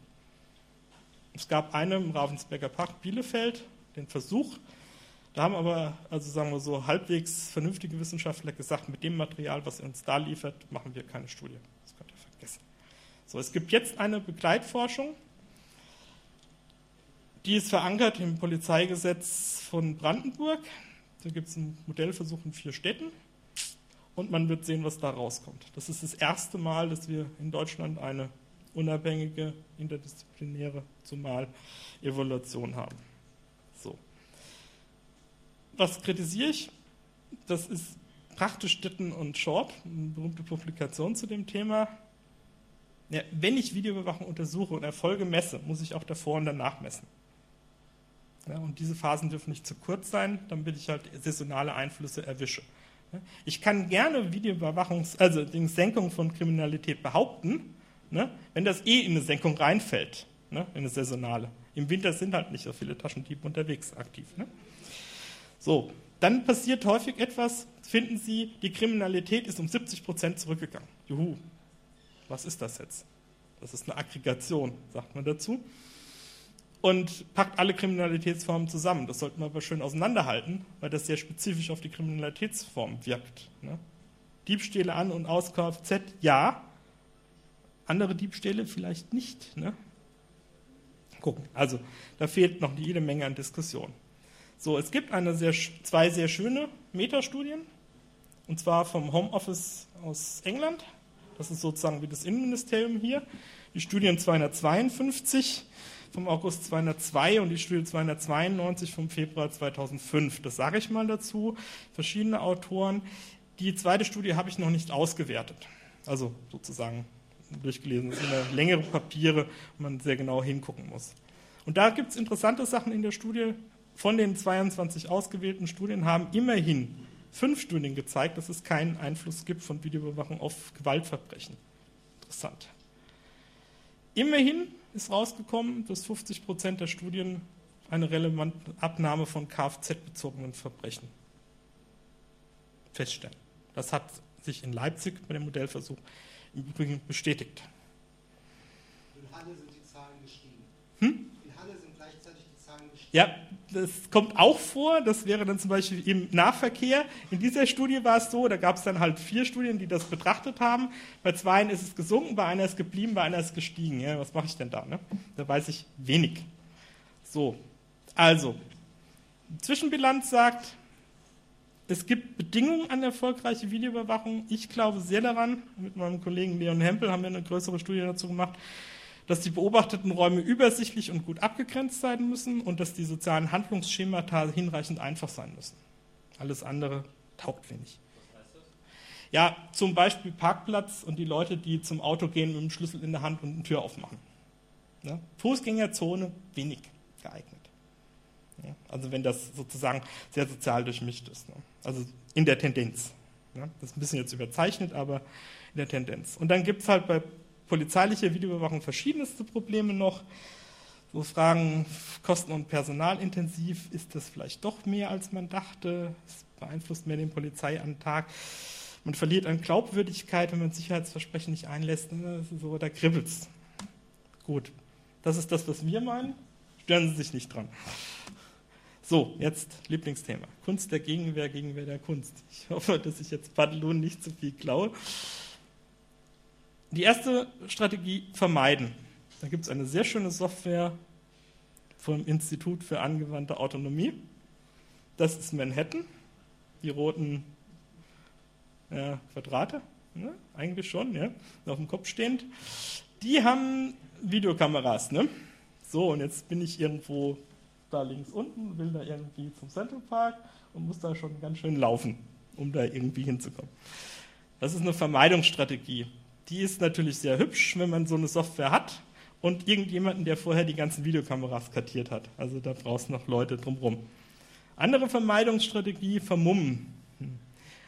Es gab eine im Ravensberger Park Bielefeld, den Versuch, da haben aber, also sagen wir so, halbwegs vernünftige Wissenschaftler gesagt, mit dem Material, was er uns da liefert, machen wir keine Studie. So, es gibt jetzt eine Begleitforschung, die ist verankert im Polizeigesetz von Brandenburg. Da gibt es einen Modellversuch in vier Städten und man wird sehen, was da rauskommt. Das ist das erste Mal, dass wir in Deutschland eine unabhängige, interdisziplinäre, zumal Evaluation haben. So. Was kritisiere ich? Das ist praktisch Stitten und Short, eine berühmte Publikation zu dem Thema. Ja, wenn ich Videoüberwachung untersuche und Erfolge messe, muss ich auch davor und danach messen. Ja, und diese Phasen dürfen nicht zu kurz sein, damit ich halt saisonale Einflüsse erwische. Ja, ich kann gerne Videoüberwachungs-, also die Senkung von Kriminalität behaupten, ne, wenn das eh in eine Senkung reinfällt, ne, in eine saisonale. Im Winter sind halt nicht so viele Taschendiebe unterwegs aktiv. Ne? So, dann passiert häufig etwas, finden Sie, die Kriminalität ist um 70 Prozent zurückgegangen. Juhu, was ist das jetzt? Das ist eine Aggregation, sagt man dazu. Und packt alle Kriminalitätsformen zusammen. Das sollte man aber schön auseinanderhalten, weil das sehr spezifisch auf die Kriminalitätsform wirkt. Ne? Diebstähle an und aus Kfz, ja. Andere Diebstähle vielleicht nicht. Ne? Gucken. Also, da fehlt noch jede Menge an Diskussion. So, es gibt eine sehr, zwei sehr schöne Metastudien, und zwar vom Homeoffice aus England. Das ist sozusagen wie das Innenministerium hier. Die Studien 252 vom August 202 und die Studie 292 vom Februar 2005. Das sage ich mal dazu. Verschiedene Autoren. Die zweite Studie habe ich noch nicht ausgewertet. Also sozusagen durchgelesen. Das sind längere Papiere, wo man sehr genau hingucken muss. Und da gibt es interessante Sachen in der Studie. Von den 22 ausgewählten Studien haben immerhin fünf Studien gezeigt, dass es keinen Einfluss gibt von Videoüberwachung auf Gewaltverbrechen. Interessant. Immerhin ist rausgekommen, dass 50 Prozent der Studien eine relevante Abnahme von Kfz-bezogenen Verbrechen feststellen. Das hat sich in Leipzig bei dem Modellversuch im Übrigen bestätigt. In Halle sind die Zahlen gestiegen. Hm? In Halle sind gleichzeitig die Zahlen gestiegen. Ja, das kommt auch vor. Das wäre dann zum Beispiel im Nahverkehr. In dieser Studie war es so, da gab es dann halt vier Studien, die das betrachtet haben. Bei zwei ist es gesunken, bei einer ist geblieben, bei einer ist gestiegen. Ja, was mache ich denn da? Ne? Da weiß ich wenig. So, also, Zwischenbilanz sagt, es gibt Bedingungen an erfolgreiche Videoüberwachung. Ich glaube sehr daran, mit meinem Kollegen Leon Hempel haben wir eine größere Studie dazu gemacht, dass die beobachteten Räume übersichtlich und gut abgegrenzt sein müssen und dass die sozialen Handlungsschemata hinreichend einfach sein müssen. Alles andere taugt wenig. Ja, zum Beispiel Parkplatz und die Leute, die zum Auto gehen mit dem Schlüssel in der Hand und eine Tür aufmachen. Ja? Fußgängerzone wenig geeignet. Ja? Also wenn das sozusagen sehr sozial durchmischt ist. Ne? Also in der Tendenz. Ja? Das ist ein bisschen jetzt überzeichnet, aber in der Tendenz. Und dann gibt es halt bei polizeilicher Videoüberwachung verschiedenste Probleme noch. So Fragen kosten- und personalintensiv, ist das vielleicht doch mehr, als man dachte? Es beeinflusst mehr den Polizeiantrag. Man verliert an Glaubwürdigkeit, wenn man Sicherheitsversprechen nicht einlässt. Ne? So, da kribbelt's. Gut, das ist das, was wir meinen. Stören Sie sich nicht dran. So, jetzt Lieblingsthema. Kunst der Gegenwehr, Gegenwehr der Kunst. Ich hoffe, dass ich jetzt Padelun nicht zu viel klaue. Die erste Strategie vermeiden. Da gibt es eine sehr schöne Software vom Institut für angewandte Autonomie. Das ist Manhattan, die roten ja, Quadrate, ne? eigentlich schon, ja, auf dem Kopf stehend. Die haben Videokameras, ne? So, und jetzt bin ich irgendwo da links unten, will da irgendwie zum Central Park und muss da schon ganz schön laufen, um da irgendwie hinzukommen. Das ist eine Vermeidungsstrategie. Die ist natürlich sehr hübsch, wenn man so eine Software hat und irgendjemanden, der vorher die ganzen Videokameras kartiert hat. Also da brauchst du noch Leute drumherum. Andere Vermeidungsstrategie, vermummen. Hm.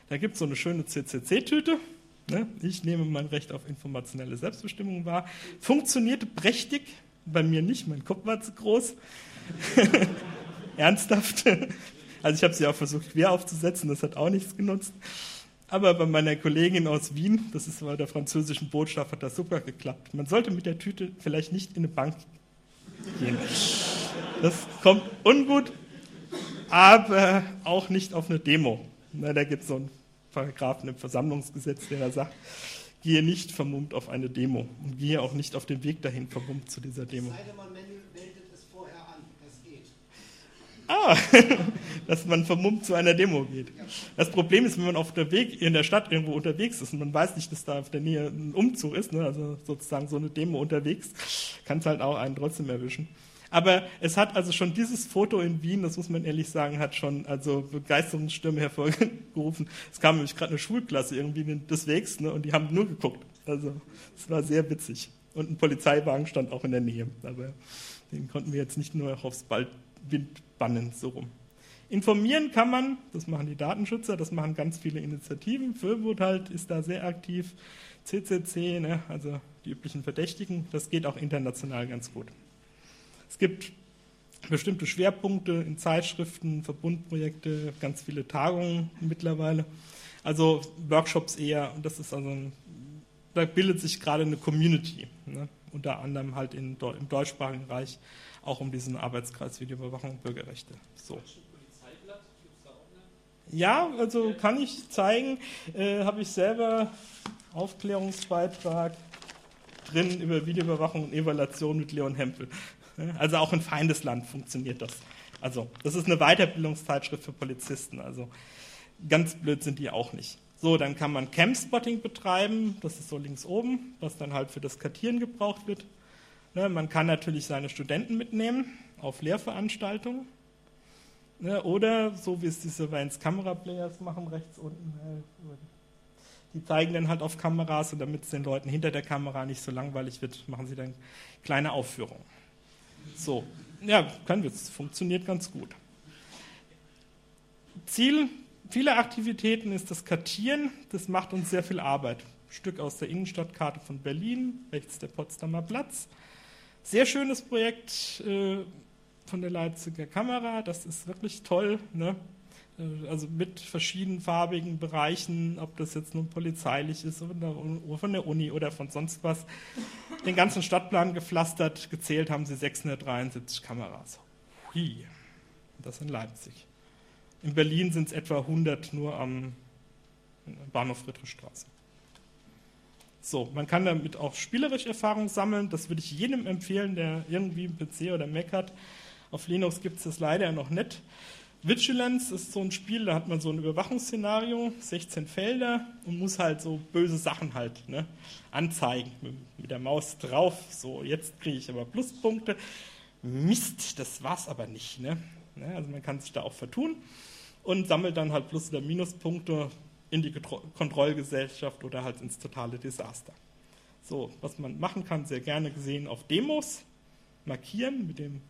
Da gibt es so eine schöne CCC-Tüte. Ne? Ich nehme mein Recht auf informationelle Selbstbestimmung wahr. Funktionierte prächtig, bei mir nicht, mein Kopf war zu groß. Ernsthaft. Also ich habe sie auch versucht quer aufzusetzen, das hat auch nichts genutzt. Aber bei meiner Kollegin aus Wien, das ist bei der französischen Botschaft, hat das super geklappt. Man sollte mit der Tüte vielleicht nicht in eine Bank gehen. Das kommt ungut, aber auch nicht auf eine Demo. Na, da gibt es so einen Paragraphen im Versammlungsgesetz, der da sagt, gehe nicht vermummt auf eine Demo und gehe auch nicht auf den Weg dahin vermummt zu dieser Demo. Ah, dass man vermummt zu einer Demo geht. Das Problem ist, wenn man auf der Weg in der Stadt irgendwo unterwegs ist und man weiß nicht, dass da auf der Nähe ein Umzug ist, ne, also sozusagen so eine Demo unterwegs, kann es halt auch einen trotzdem erwischen. Aber es hat also schon dieses Foto in Wien, das muss man ehrlich sagen, hat schon also Begeisterungsstürme hervorgerufen. Es kam nämlich gerade eine Schulklasse irgendwie des Wegs ne, und die haben nur geguckt. Also es war sehr witzig. Und ein Polizeiwagen stand auch in der Nähe. Aber den konnten wir jetzt nicht nur aufs Wind bannen, so rum. Informieren kann man, das machen die Datenschützer, das machen ganz viele Initiativen. Föbot halt ist da sehr aktiv, CCC, ne, also die üblichen Verdächtigen, das geht auch international ganz gut. Es gibt bestimmte Schwerpunkte in Zeitschriften, Verbundprojekte, ganz viele Tagungen mittlerweile. Also Workshops eher, und das ist also ein, da bildet sich gerade eine Community, ne, unter anderem halt in, im deutschsprachigen Bereich auch um diesen Arbeitskreis Videoüberwachung und Bürgerrechte. So. Ja, also kann ich zeigen, äh, habe ich selber Aufklärungsbeitrag drin über Videoüberwachung und Evaluation mit Leon Hempel. Also auch in Feindesland funktioniert das. Also das ist eine Weiterbildungszeitschrift für Polizisten. Also ganz blöd sind die auch nicht. So, dann kann man Campspotting betreiben, das ist so links oben, was dann halt für das Kartieren gebraucht wird. Ne, man kann natürlich seine Studenten mitnehmen auf Lehrveranstaltungen. Ne, oder so wie es die Surveillance Camera Players machen, rechts unten. Äh, die zeigen dann halt auf Kameras und damit es den Leuten hinter der Kamera nicht so langweilig wird, machen sie dann kleine Aufführungen. So, ja, können wir, es funktioniert ganz gut. Ziel vieler Aktivitäten ist das Kartieren, das macht uns sehr viel Arbeit. Stück aus der Innenstadtkarte von Berlin, rechts der Potsdamer Platz. Sehr schönes Projekt, äh, von der Leipziger Kamera. Das ist wirklich toll. Ne? Also mit verschiedenfarbigen Bereichen, ob das jetzt nun polizeilich ist oder von der Uni oder von sonst was. Den ganzen Stadtplan gepflastert, gezählt haben sie 673 Kameras. Hui, das in Leipzig. In Berlin sind es etwa 100 nur am Bahnhof Friedrichstraße. So, man kann damit auch spielerisch Erfahrung sammeln. Das würde ich jedem empfehlen, der irgendwie einen PC oder Mac hat. Auf Linux gibt es das leider noch nicht. Vigilance ist so ein Spiel, da hat man so ein Überwachungsszenario, 16 Felder und muss halt so böse Sachen halt ne, anzeigen. Mit, der Maus drauf, so jetzt kriege ich aber Pluspunkte. Mist, das war's aber nicht. Ne? ne also man kann sich da auch vertun und sammelt dann halt Plus- oder Minuspunkte in die Kontrollgesellschaft oder halt ins totale Desaster. So, was man machen kann, sehr gerne gesehen auf Demos, markieren mit dem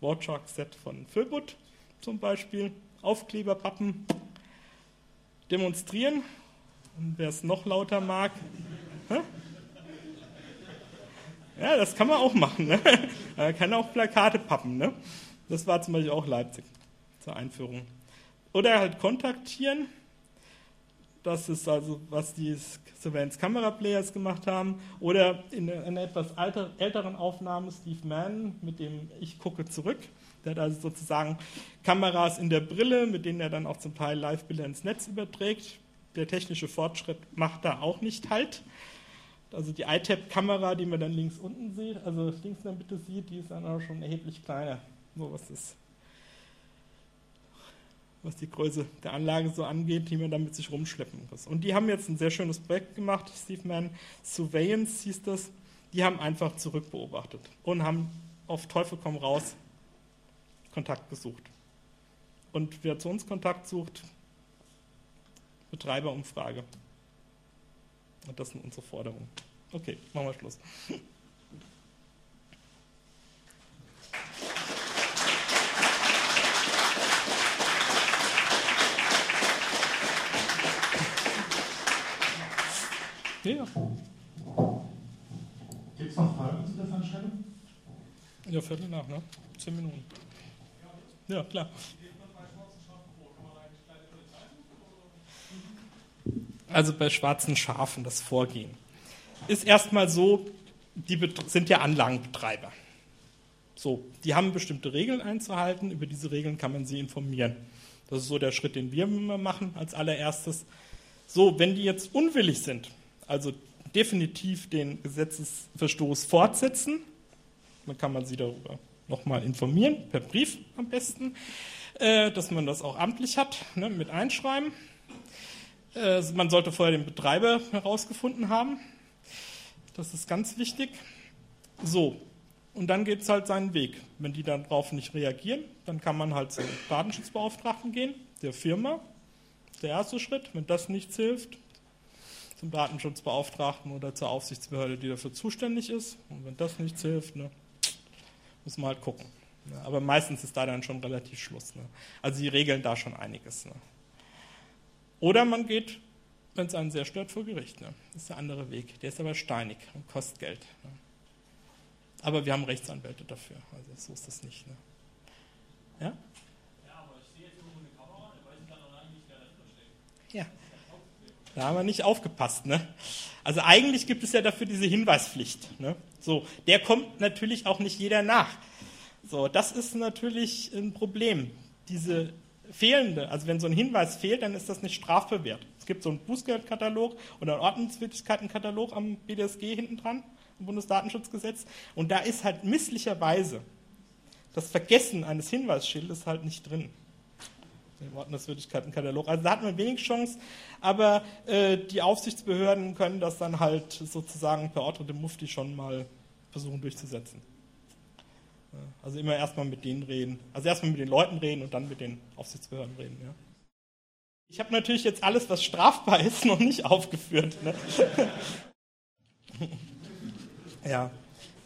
Warchalk-Set von Philbut zum Beispiel, Aufkleberpappen, demonstrieren und wer es noch lauter mag, ja, das kann man auch machen. Ne? Man kann auch Plakate pappen. Ne? Das war zum Beispiel auch Leipzig zur Einführung. Oder halt kontaktieren das ist also, was die Surveillance Camera Players gemacht haben. Oder in einer etwas alter, älteren Aufnahme Steve Mann, mit dem ich gucke zurück. Der hat also sozusagen Kameras in der Brille, mit denen er dann auch zum Teil Live-Bilder ins Netz überträgt. Der technische Fortschritt macht da auch nicht halt. Also die iTap-Kamera, die man dann links unten sieht, also links in der Mitte sieht, die ist dann auch schon erheblich kleiner. So was ist was die Größe der Anlage so angeht, die man damit sich rumschleppen muss. Und die haben jetzt ein sehr schönes Projekt gemacht, Steve Mann Surveillance hieß das. Die haben einfach zurückbeobachtet und haben auf Teufel komm raus Kontakt gesucht. Und wer zu uns Kontakt sucht, Betreiberumfrage. Und das sind unsere Forderungen. Okay, machen wir Schluss. Ja. Gibt es noch Fragen zu der Veranstaltung? Ja, Viertel nach, ne? Zehn Minuten. Ja, klar. Also bei schwarzen Schafen das Vorgehen. Ist erstmal so, die sind ja Anlagenbetreiber. So, die haben bestimmte Regeln einzuhalten, über diese Regeln kann man sie informieren. Das ist so der Schritt, den wir machen als allererstes. So, wenn die jetzt unwillig sind, also definitiv den Gesetzesverstoß fortsetzen. Dann kann man sie darüber nochmal informieren, per Brief am besten, äh, dass man das auch amtlich hat, ne, mit einschreiben. Äh, man sollte vorher den Betreiber herausgefunden haben. Das ist ganz wichtig. So, und dann geht es halt seinen Weg. Wenn die darauf nicht reagieren, dann kann man halt zum Datenschutzbeauftragten gehen, der Firma. Der erste Schritt. Wenn das nichts hilft, zum Datenschutzbeauftragten oder zur Aufsichtsbehörde, die dafür zuständig ist. Und wenn das nichts hilft, ne, muss man halt gucken. Ne. Aber meistens ist da dann schon relativ Schluss. Ne. Also sie regeln da schon einiges. Ne. Oder man geht, wenn es einen sehr stört, vor Gericht. Ne. Das ist der andere Weg. Der ist aber steinig und kostet Geld. Ne. Aber wir haben Rechtsanwälte dafür. Also so ist das nicht. Ne. Ja? Ja, aber ich sehe jetzt nur eine Kamera, der weiß dann noch nicht, wer dahinter steckt. Ja. Da haben wir nicht aufgepasst. Ne? Also eigentlich gibt es ja dafür diese Hinweispflicht. Ne? So, der kommt natürlich auch nicht jeder nach. So, das ist natürlich ein Problem. Diese fehlende, also wenn so ein Hinweis fehlt, dann ist das nicht strafbewehrt. Es gibt so einen Bußgeldkatalog oder einen Ordnungswidrigkeitenkatalog am BDSG hinten dran, im Bundesdatenschutzgesetz. Und da ist halt misslicherweise das Vergessen eines Hinweisschildes halt nicht drin im Ordnungswidrigkeitenkatalog. Also da hat man wenig Chance, aber äh, die Aufsichtsbehörden können das dann halt sozusagen per Ordre dem Mufti schon mal versuchen durchzusetzen. Also immer erstmal mit denen reden, also erstmal mit den Leuten reden und dann mit den Aufsichtsbehörden reden. Ja. Ich habe natürlich jetzt alles, was strafbar ist, noch nicht aufgeführt. Ne? ja.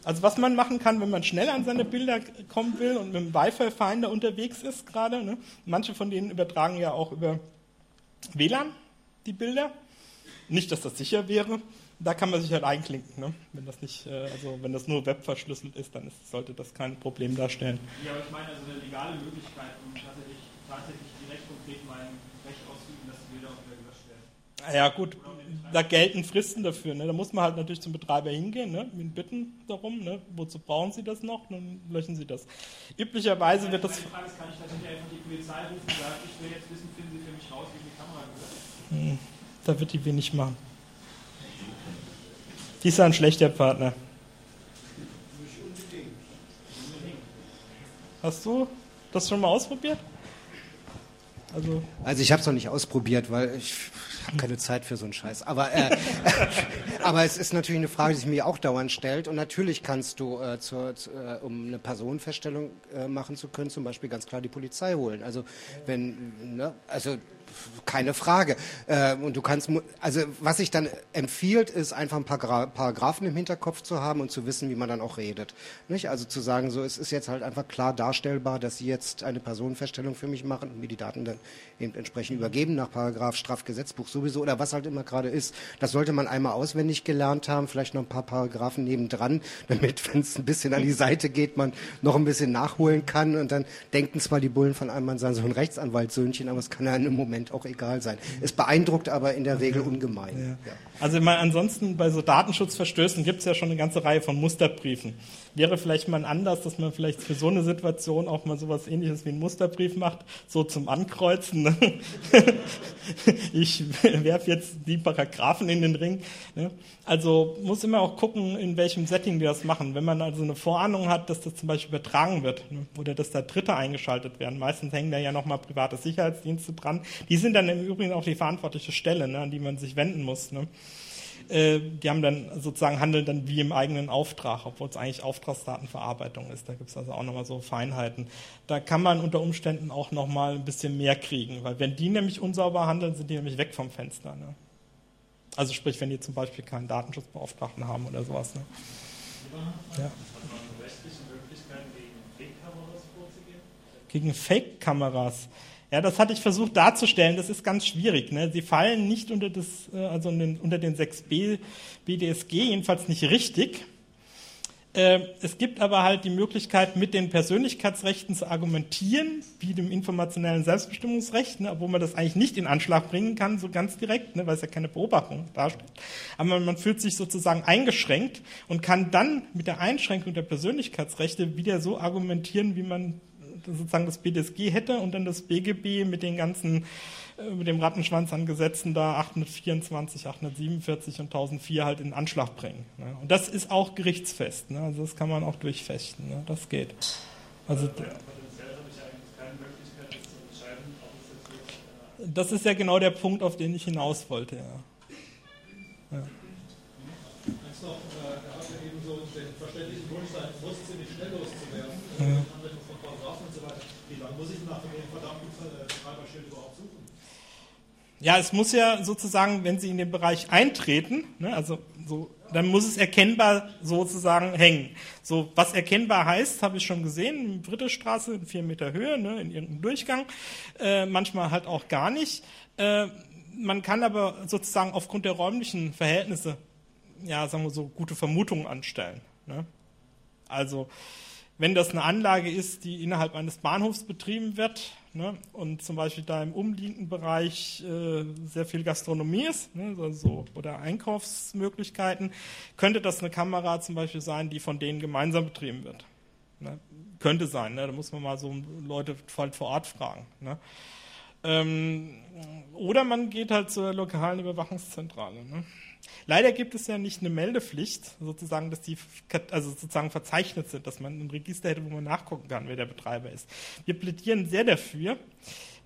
Also was man machen kann, wenn man schnell an seine Bilder kommen will und mit dem Wi-Fi-Finder unterwegs ist gerade, ne? manche von denen übertragen ja auch über WLAN die Bilder. Nicht, dass das sicher wäre. Da kann man sich halt einklinken, ne? wenn das nicht, äh, also wenn das nur webverschlüsselt ist, dann ist, sollte das kein Problem darstellen. Ja, aber ich meine also eine legale Möglichkeit, um tatsächlich, tatsächlich direkt konkret mein Recht auszuüben, dass die Bilder auch wieder gelöscht werden. Ja gut, da gelten Fristen dafür. Ne? Da muss man halt natürlich zum Betreiber hingehen, ne? ihn bitten darum, ne? wozu brauchen Sie das noch, dann löschen Sie das. Üblicherweise wird das... Die Frage ist, kann ich tatsächlich einfach die Polizei rufen und sagen, ich will jetzt wissen, finden Sie für mich raus, wie die Kamera gehört? Hm, da wird die wenig machen. Die ist ein schlechter Partner. Hast du das schon mal ausprobiert? Also, also ich habe es noch nicht ausprobiert, weil ich habe keine Zeit für so einen Scheiß. Aber, äh, aber es ist natürlich eine Frage, die sich mir auch dauernd stellt. Und natürlich kannst du, äh, zur, zu, äh, um eine Personenfeststellung äh, machen zu können, zum Beispiel ganz klar die Polizei holen. Also wenn, ne, also keine Frage. Äh, und du kannst, also was sich dann empfiehlt, ist einfach ein paar Paragraphen im Hinterkopf zu haben und zu wissen, wie man dann auch redet. Nicht? Also zu sagen, so es ist jetzt halt einfach klar darstellbar, dass Sie jetzt eine Personenfeststellung für mich machen und mir die Daten dann eben entsprechend übergeben nach Paragraph Strafgesetzbuch sowieso oder was halt immer gerade ist. Das sollte man einmal auswendig gelernt haben, vielleicht noch ein paar Paragraphen nebendran, damit, wenn es ein bisschen an die Seite geht, man noch ein bisschen nachholen kann und dann denken zwar die Bullen von einem, man sei so ein Rechtsanwaltssöhnchen, aber es kann ja in einem Moment auch egal sein. Es beeindruckt aber in der Regel ungemein. Ja. Ja. Also ich meine, ansonsten bei so Datenschutzverstößen gibt es ja schon eine ganze Reihe von Musterbriefen. Wäre vielleicht mal ein Anlass, dass man vielleicht für so eine Situation auch mal sowas ähnliches wie einen Musterbrief macht, so zum Ankreuzen. Ne? ich werfe jetzt die Paragraphen in den Ring. Ne? Also muss immer auch gucken, in welchem Setting die das machen. Wenn man also eine Vorahnung hat, dass das zum Beispiel übertragen wird ne? oder dass da Dritte eingeschaltet werden, meistens hängen da ja nochmal private Sicherheitsdienste dran. Die sind dann im Übrigen auch die verantwortliche Stelle, an die man sich wenden muss. Äh, die haben dann sozusagen handeln dann wie im eigenen Auftrag, obwohl es eigentlich Auftragsdatenverarbeitung ist. Da gibt es also auch nochmal so Feinheiten. Da kann man unter Umständen auch nochmal ein bisschen mehr kriegen, weil wenn die nämlich unsauber handeln, sind die nämlich weg vom Fenster. Ne? Also sprich, wenn die zum Beispiel keinen Datenschutzbeauftragten haben oder sowas. Ne? Ja. Gegen Fake-Kameras. Ja, das hatte ich versucht darzustellen. Das ist ganz schwierig. Ne? Sie fallen nicht unter, das, äh, also unter den 6b BDSG, jedenfalls nicht richtig. Äh, es gibt aber halt die Möglichkeit, mit den Persönlichkeitsrechten zu argumentieren, wie dem informationellen Selbstbestimmungsrecht, ne, obwohl man das eigentlich nicht in Anschlag bringen kann, so ganz direkt, ne, weil es ja keine Beobachtung darstellt. Aber man fühlt sich sozusagen eingeschränkt und kann dann mit der Einschränkung der Persönlichkeitsrechte wieder so argumentieren, wie man sozusagen das BDSG hätte und dann das BGB mit den ganzen, äh, mit dem Rattenschwanz an Gesetzen da 824, 847 und 1004 halt in Anschlag bringen. Ne? Und das ist auch gerichtsfest. Ne? Also das kann man auch durchfechten. Ne? Das geht. Also, das ist ja genau der Punkt, auf den ich hinaus wollte. Ja. Ja. Noch, äh, er hatte eben so den verständlichen Wunsch, seinen Frust ziemlich schnell loszuwerden. Ja. Ja, es muss ja sozusagen, wenn Sie in den Bereich eintreten, ne, also so, dann muss es erkennbar sozusagen hängen. So, was erkennbar heißt, habe ich schon gesehen, dritte Straße in vier Meter Höhe, ne, in irgendeinem Durchgang, äh, manchmal halt auch gar nicht. Äh, man kann aber sozusagen aufgrund der räumlichen Verhältnisse, ja, sagen wir so, gute Vermutungen anstellen. Ne? Also, wenn das eine Anlage ist, die innerhalb eines Bahnhofs betrieben wird ne, und zum Beispiel da im umliegenden Bereich äh, sehr viel Gastronomie ist ne, also, oder Einkaufsmöglichkeiten, könnte das eine Kamera zum Beispiel sein, die von denen gemeinsam betrieben wird. Ne? Könnte sein, ne? da muss man mal so Leute vor Ort fragen. Ne? Ähm, oder man geht halt zur lokalen Überwachungszentrale. Leider gibt es ja nicht eine Meldepflicht, sozusagen, dass die also sozusagen verzeichnet sind, dass man ein Register hätte, wo man nachgucken kann, wer der Betreiber ist. Wir plädieren sehr dafür.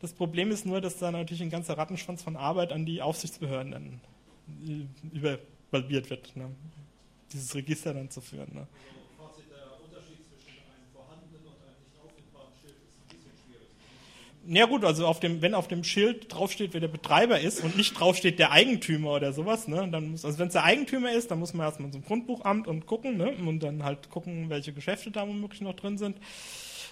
Das Problem ist nur, dass da natürlich ein ganzer Rattenschwanz von Arbeit an die Aufsichtsbehörden dann äh, überbalbiert wird, ne? dieses Register dann zu führen. Ne? Ja gut, also auf dem, wenn auf dem Schild draufsteht, wer der Betreiber ist und nicht draufsteht der Eigentümer oder sowas, ne, dann muss, also wenn es der Eigentümer ist, dann muss man erstmal zum Grundbuchamt und gucken, ne, und dann halt gucken, welche Geschäfte da womöglich noch drin sind.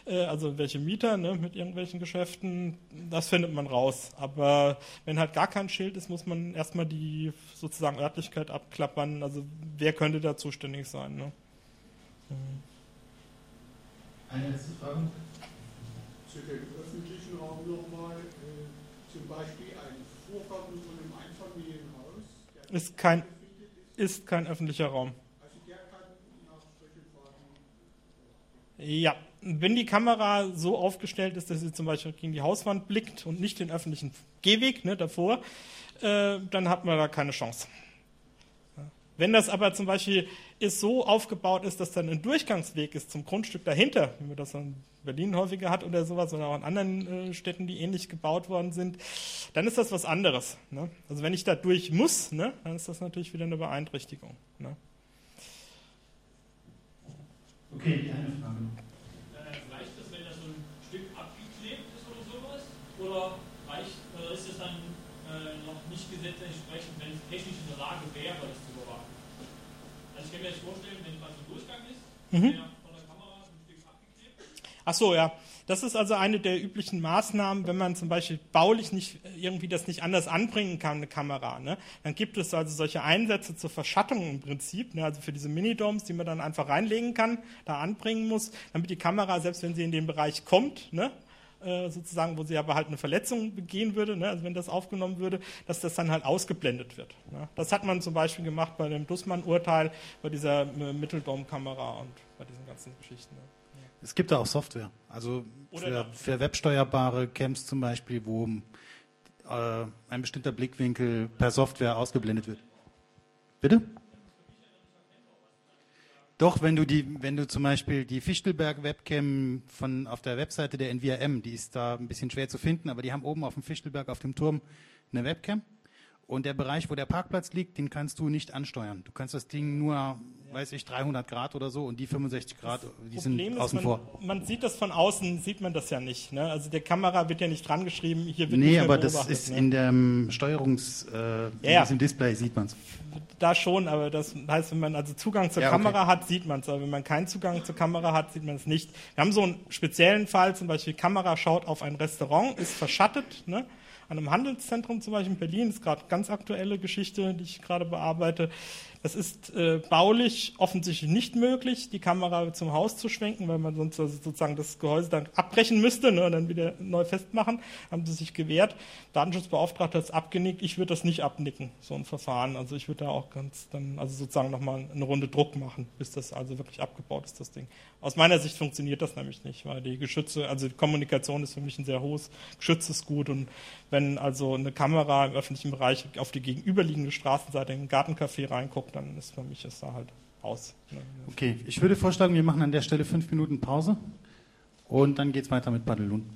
äh, also welche Mieter ne, mit irgendwelchen Geschäften, das findet man raus. Aber wenn halt gar kein Schild ist, muss man erstmal die sozusagen Örtlichkeit abklappern. Also wer könnte da zuständig sein? Ne? Eine letzte Frage. Zu dem öffentlichen Raum nochmal, äh, zum Beispiel ein Vorgarten von einem Einfamilienhaus. Ist kein, ist kein öffentlicher Raum. Also der kann nach solchen Fahrten. Ja, wenn die Kamera so aufgestellt ist, dass sie zum Beispiel gegen die Hauswand blickt und nicht den öffentlichen Gehweg ne, davor, äh, dann hat man da keine Chance. Wenn das aber zum Beispiel ist so aufgebaut ist, dass dann ein Durchgangsweg ist zum Grundstück dahinter, wie man das in Berlin häufiger hat oder sowas, oder auch in anderen äh, Städten, die ähnlich gebaut worden sind, dann ist das was anderes. Ne? Also wenn ich da durch muss, ne, dann ist das natürlich wieder eine Beeinträchtigung. Ne? Okay, die eine Frage. Reicht es, wenn das so ein Stück abgeklebt ist oder sowas? Oder reicht, oder ist es dann äh, noch nicht gesetzentsprechend, wenn es technisch in der Lage wäre, das zu überwachen? Also ich kann mir jetzt vorstellen, wenn quasi ein Durchgang ist, Mhm. der von der Kamera ein Stück abgeklebt Ach so, ja. Das ist also eine der üblichen Maßnahmen, wenn man zum Beispiel baulich nicht irgendwie das nicht anders anbringen kann, eine Kamera. Ne? Dann gibt es also solche Einsätze zur Verschattung im Prinzip, ne? also für diese Minidoms, die man dann einfach reinlegen kann, da anbringen muss, damit die Kamera, selbst wenn sie in den Bereich kommt, ne? Äh, sozusagen, wo sie aber halt eine Verletzung begehen würde, ne? also wenn das aufgenommen würde, dass das dann halt ausgeblendet wird. Ne? Das hat man zum Beispiel gemacht bei dem Dussmann-Urteil, bei dieser äh, Mitteldom-Kamera und bei diesen ganzen Geschichten. Ne? Es gibt da auch Software. Also für, für websteuerbare Cams zum Beispiel, wo äh, ein bestimmter Blickwinkel per Software ausgeblendet wird. Bitte? Doch, wenn du die, wenn du zum Beispiel die Fichtelberg Webcam von auf der Webseite der NVRM, die ist da ein bisschen schwer zu finden, aber die haben oben auf dem Fichtelberg auf dem Turm eine Webcam. Und der Bereich, wo der Parkplatz liegt, den kannst du nicht ansteuern. Du kannst das Ding nur, weiß ich, 300 Grad oder so und die 65 Grad, die sind Problem ist, außen man, vor. man sieht das von außen, sieht man das ja nicht. Ne? Also der Kamera wird ja nicht dran geschrieben, hier wird nicht Nee, aber das ist ne? in dem Steuerungs, äh, Ja, in ja. diesem Display sieht man es. Da schon, aber das heißt, wenn man also Zugang zur Ja, okay. Kamera hat, sieht man es. Aber wenn man keinen Zugang zur Kamera hat, sieht man es nicht. Wir haben so einen speziellen Fall, zum Beispiel Kamera schaut auf ein Restaurant, ist verschattet, ne? An einem Handelszentrum zum Beispiel in Berlin, ist gerade ganz aktuelle Geschichte, die ich gerade bearbeite. Das ist äh, baulich offensichtlich nicht möglich, die Kamera zum Haus zu schwenken, weil man sonst also sozusagen das Gehäuse dann abbrechen müsste ne, und dann wieder neu festmachen. Haben sie sich gewehrt. Datenschutzbeauftragter hat es abgenickt. Ich würde das nicht abnicken, so ein Verfahren. Also ich würde da auch ganz dann, also sozusagen nochmal eine Runde Druck machen, bis das also wirklich abgebaut ist, das Ding. Aus meiner Sicht funktioniert das nämlich nicht, weil die Geschütze, also die Kommunikation ist für mich ein sehr hohes Geschütz ist gut und wenn also eine Kamera im öffentlichen Bereich auf die gegenüberliegende Straßenseite in ein Gartencafé reinguckt, dann ist für mich es da halt aus. Ne? Okay, ich würde vorschlagen, wir machen an der Stelle fünf Minuten Pause und dann geht's weiter mit Paddelun.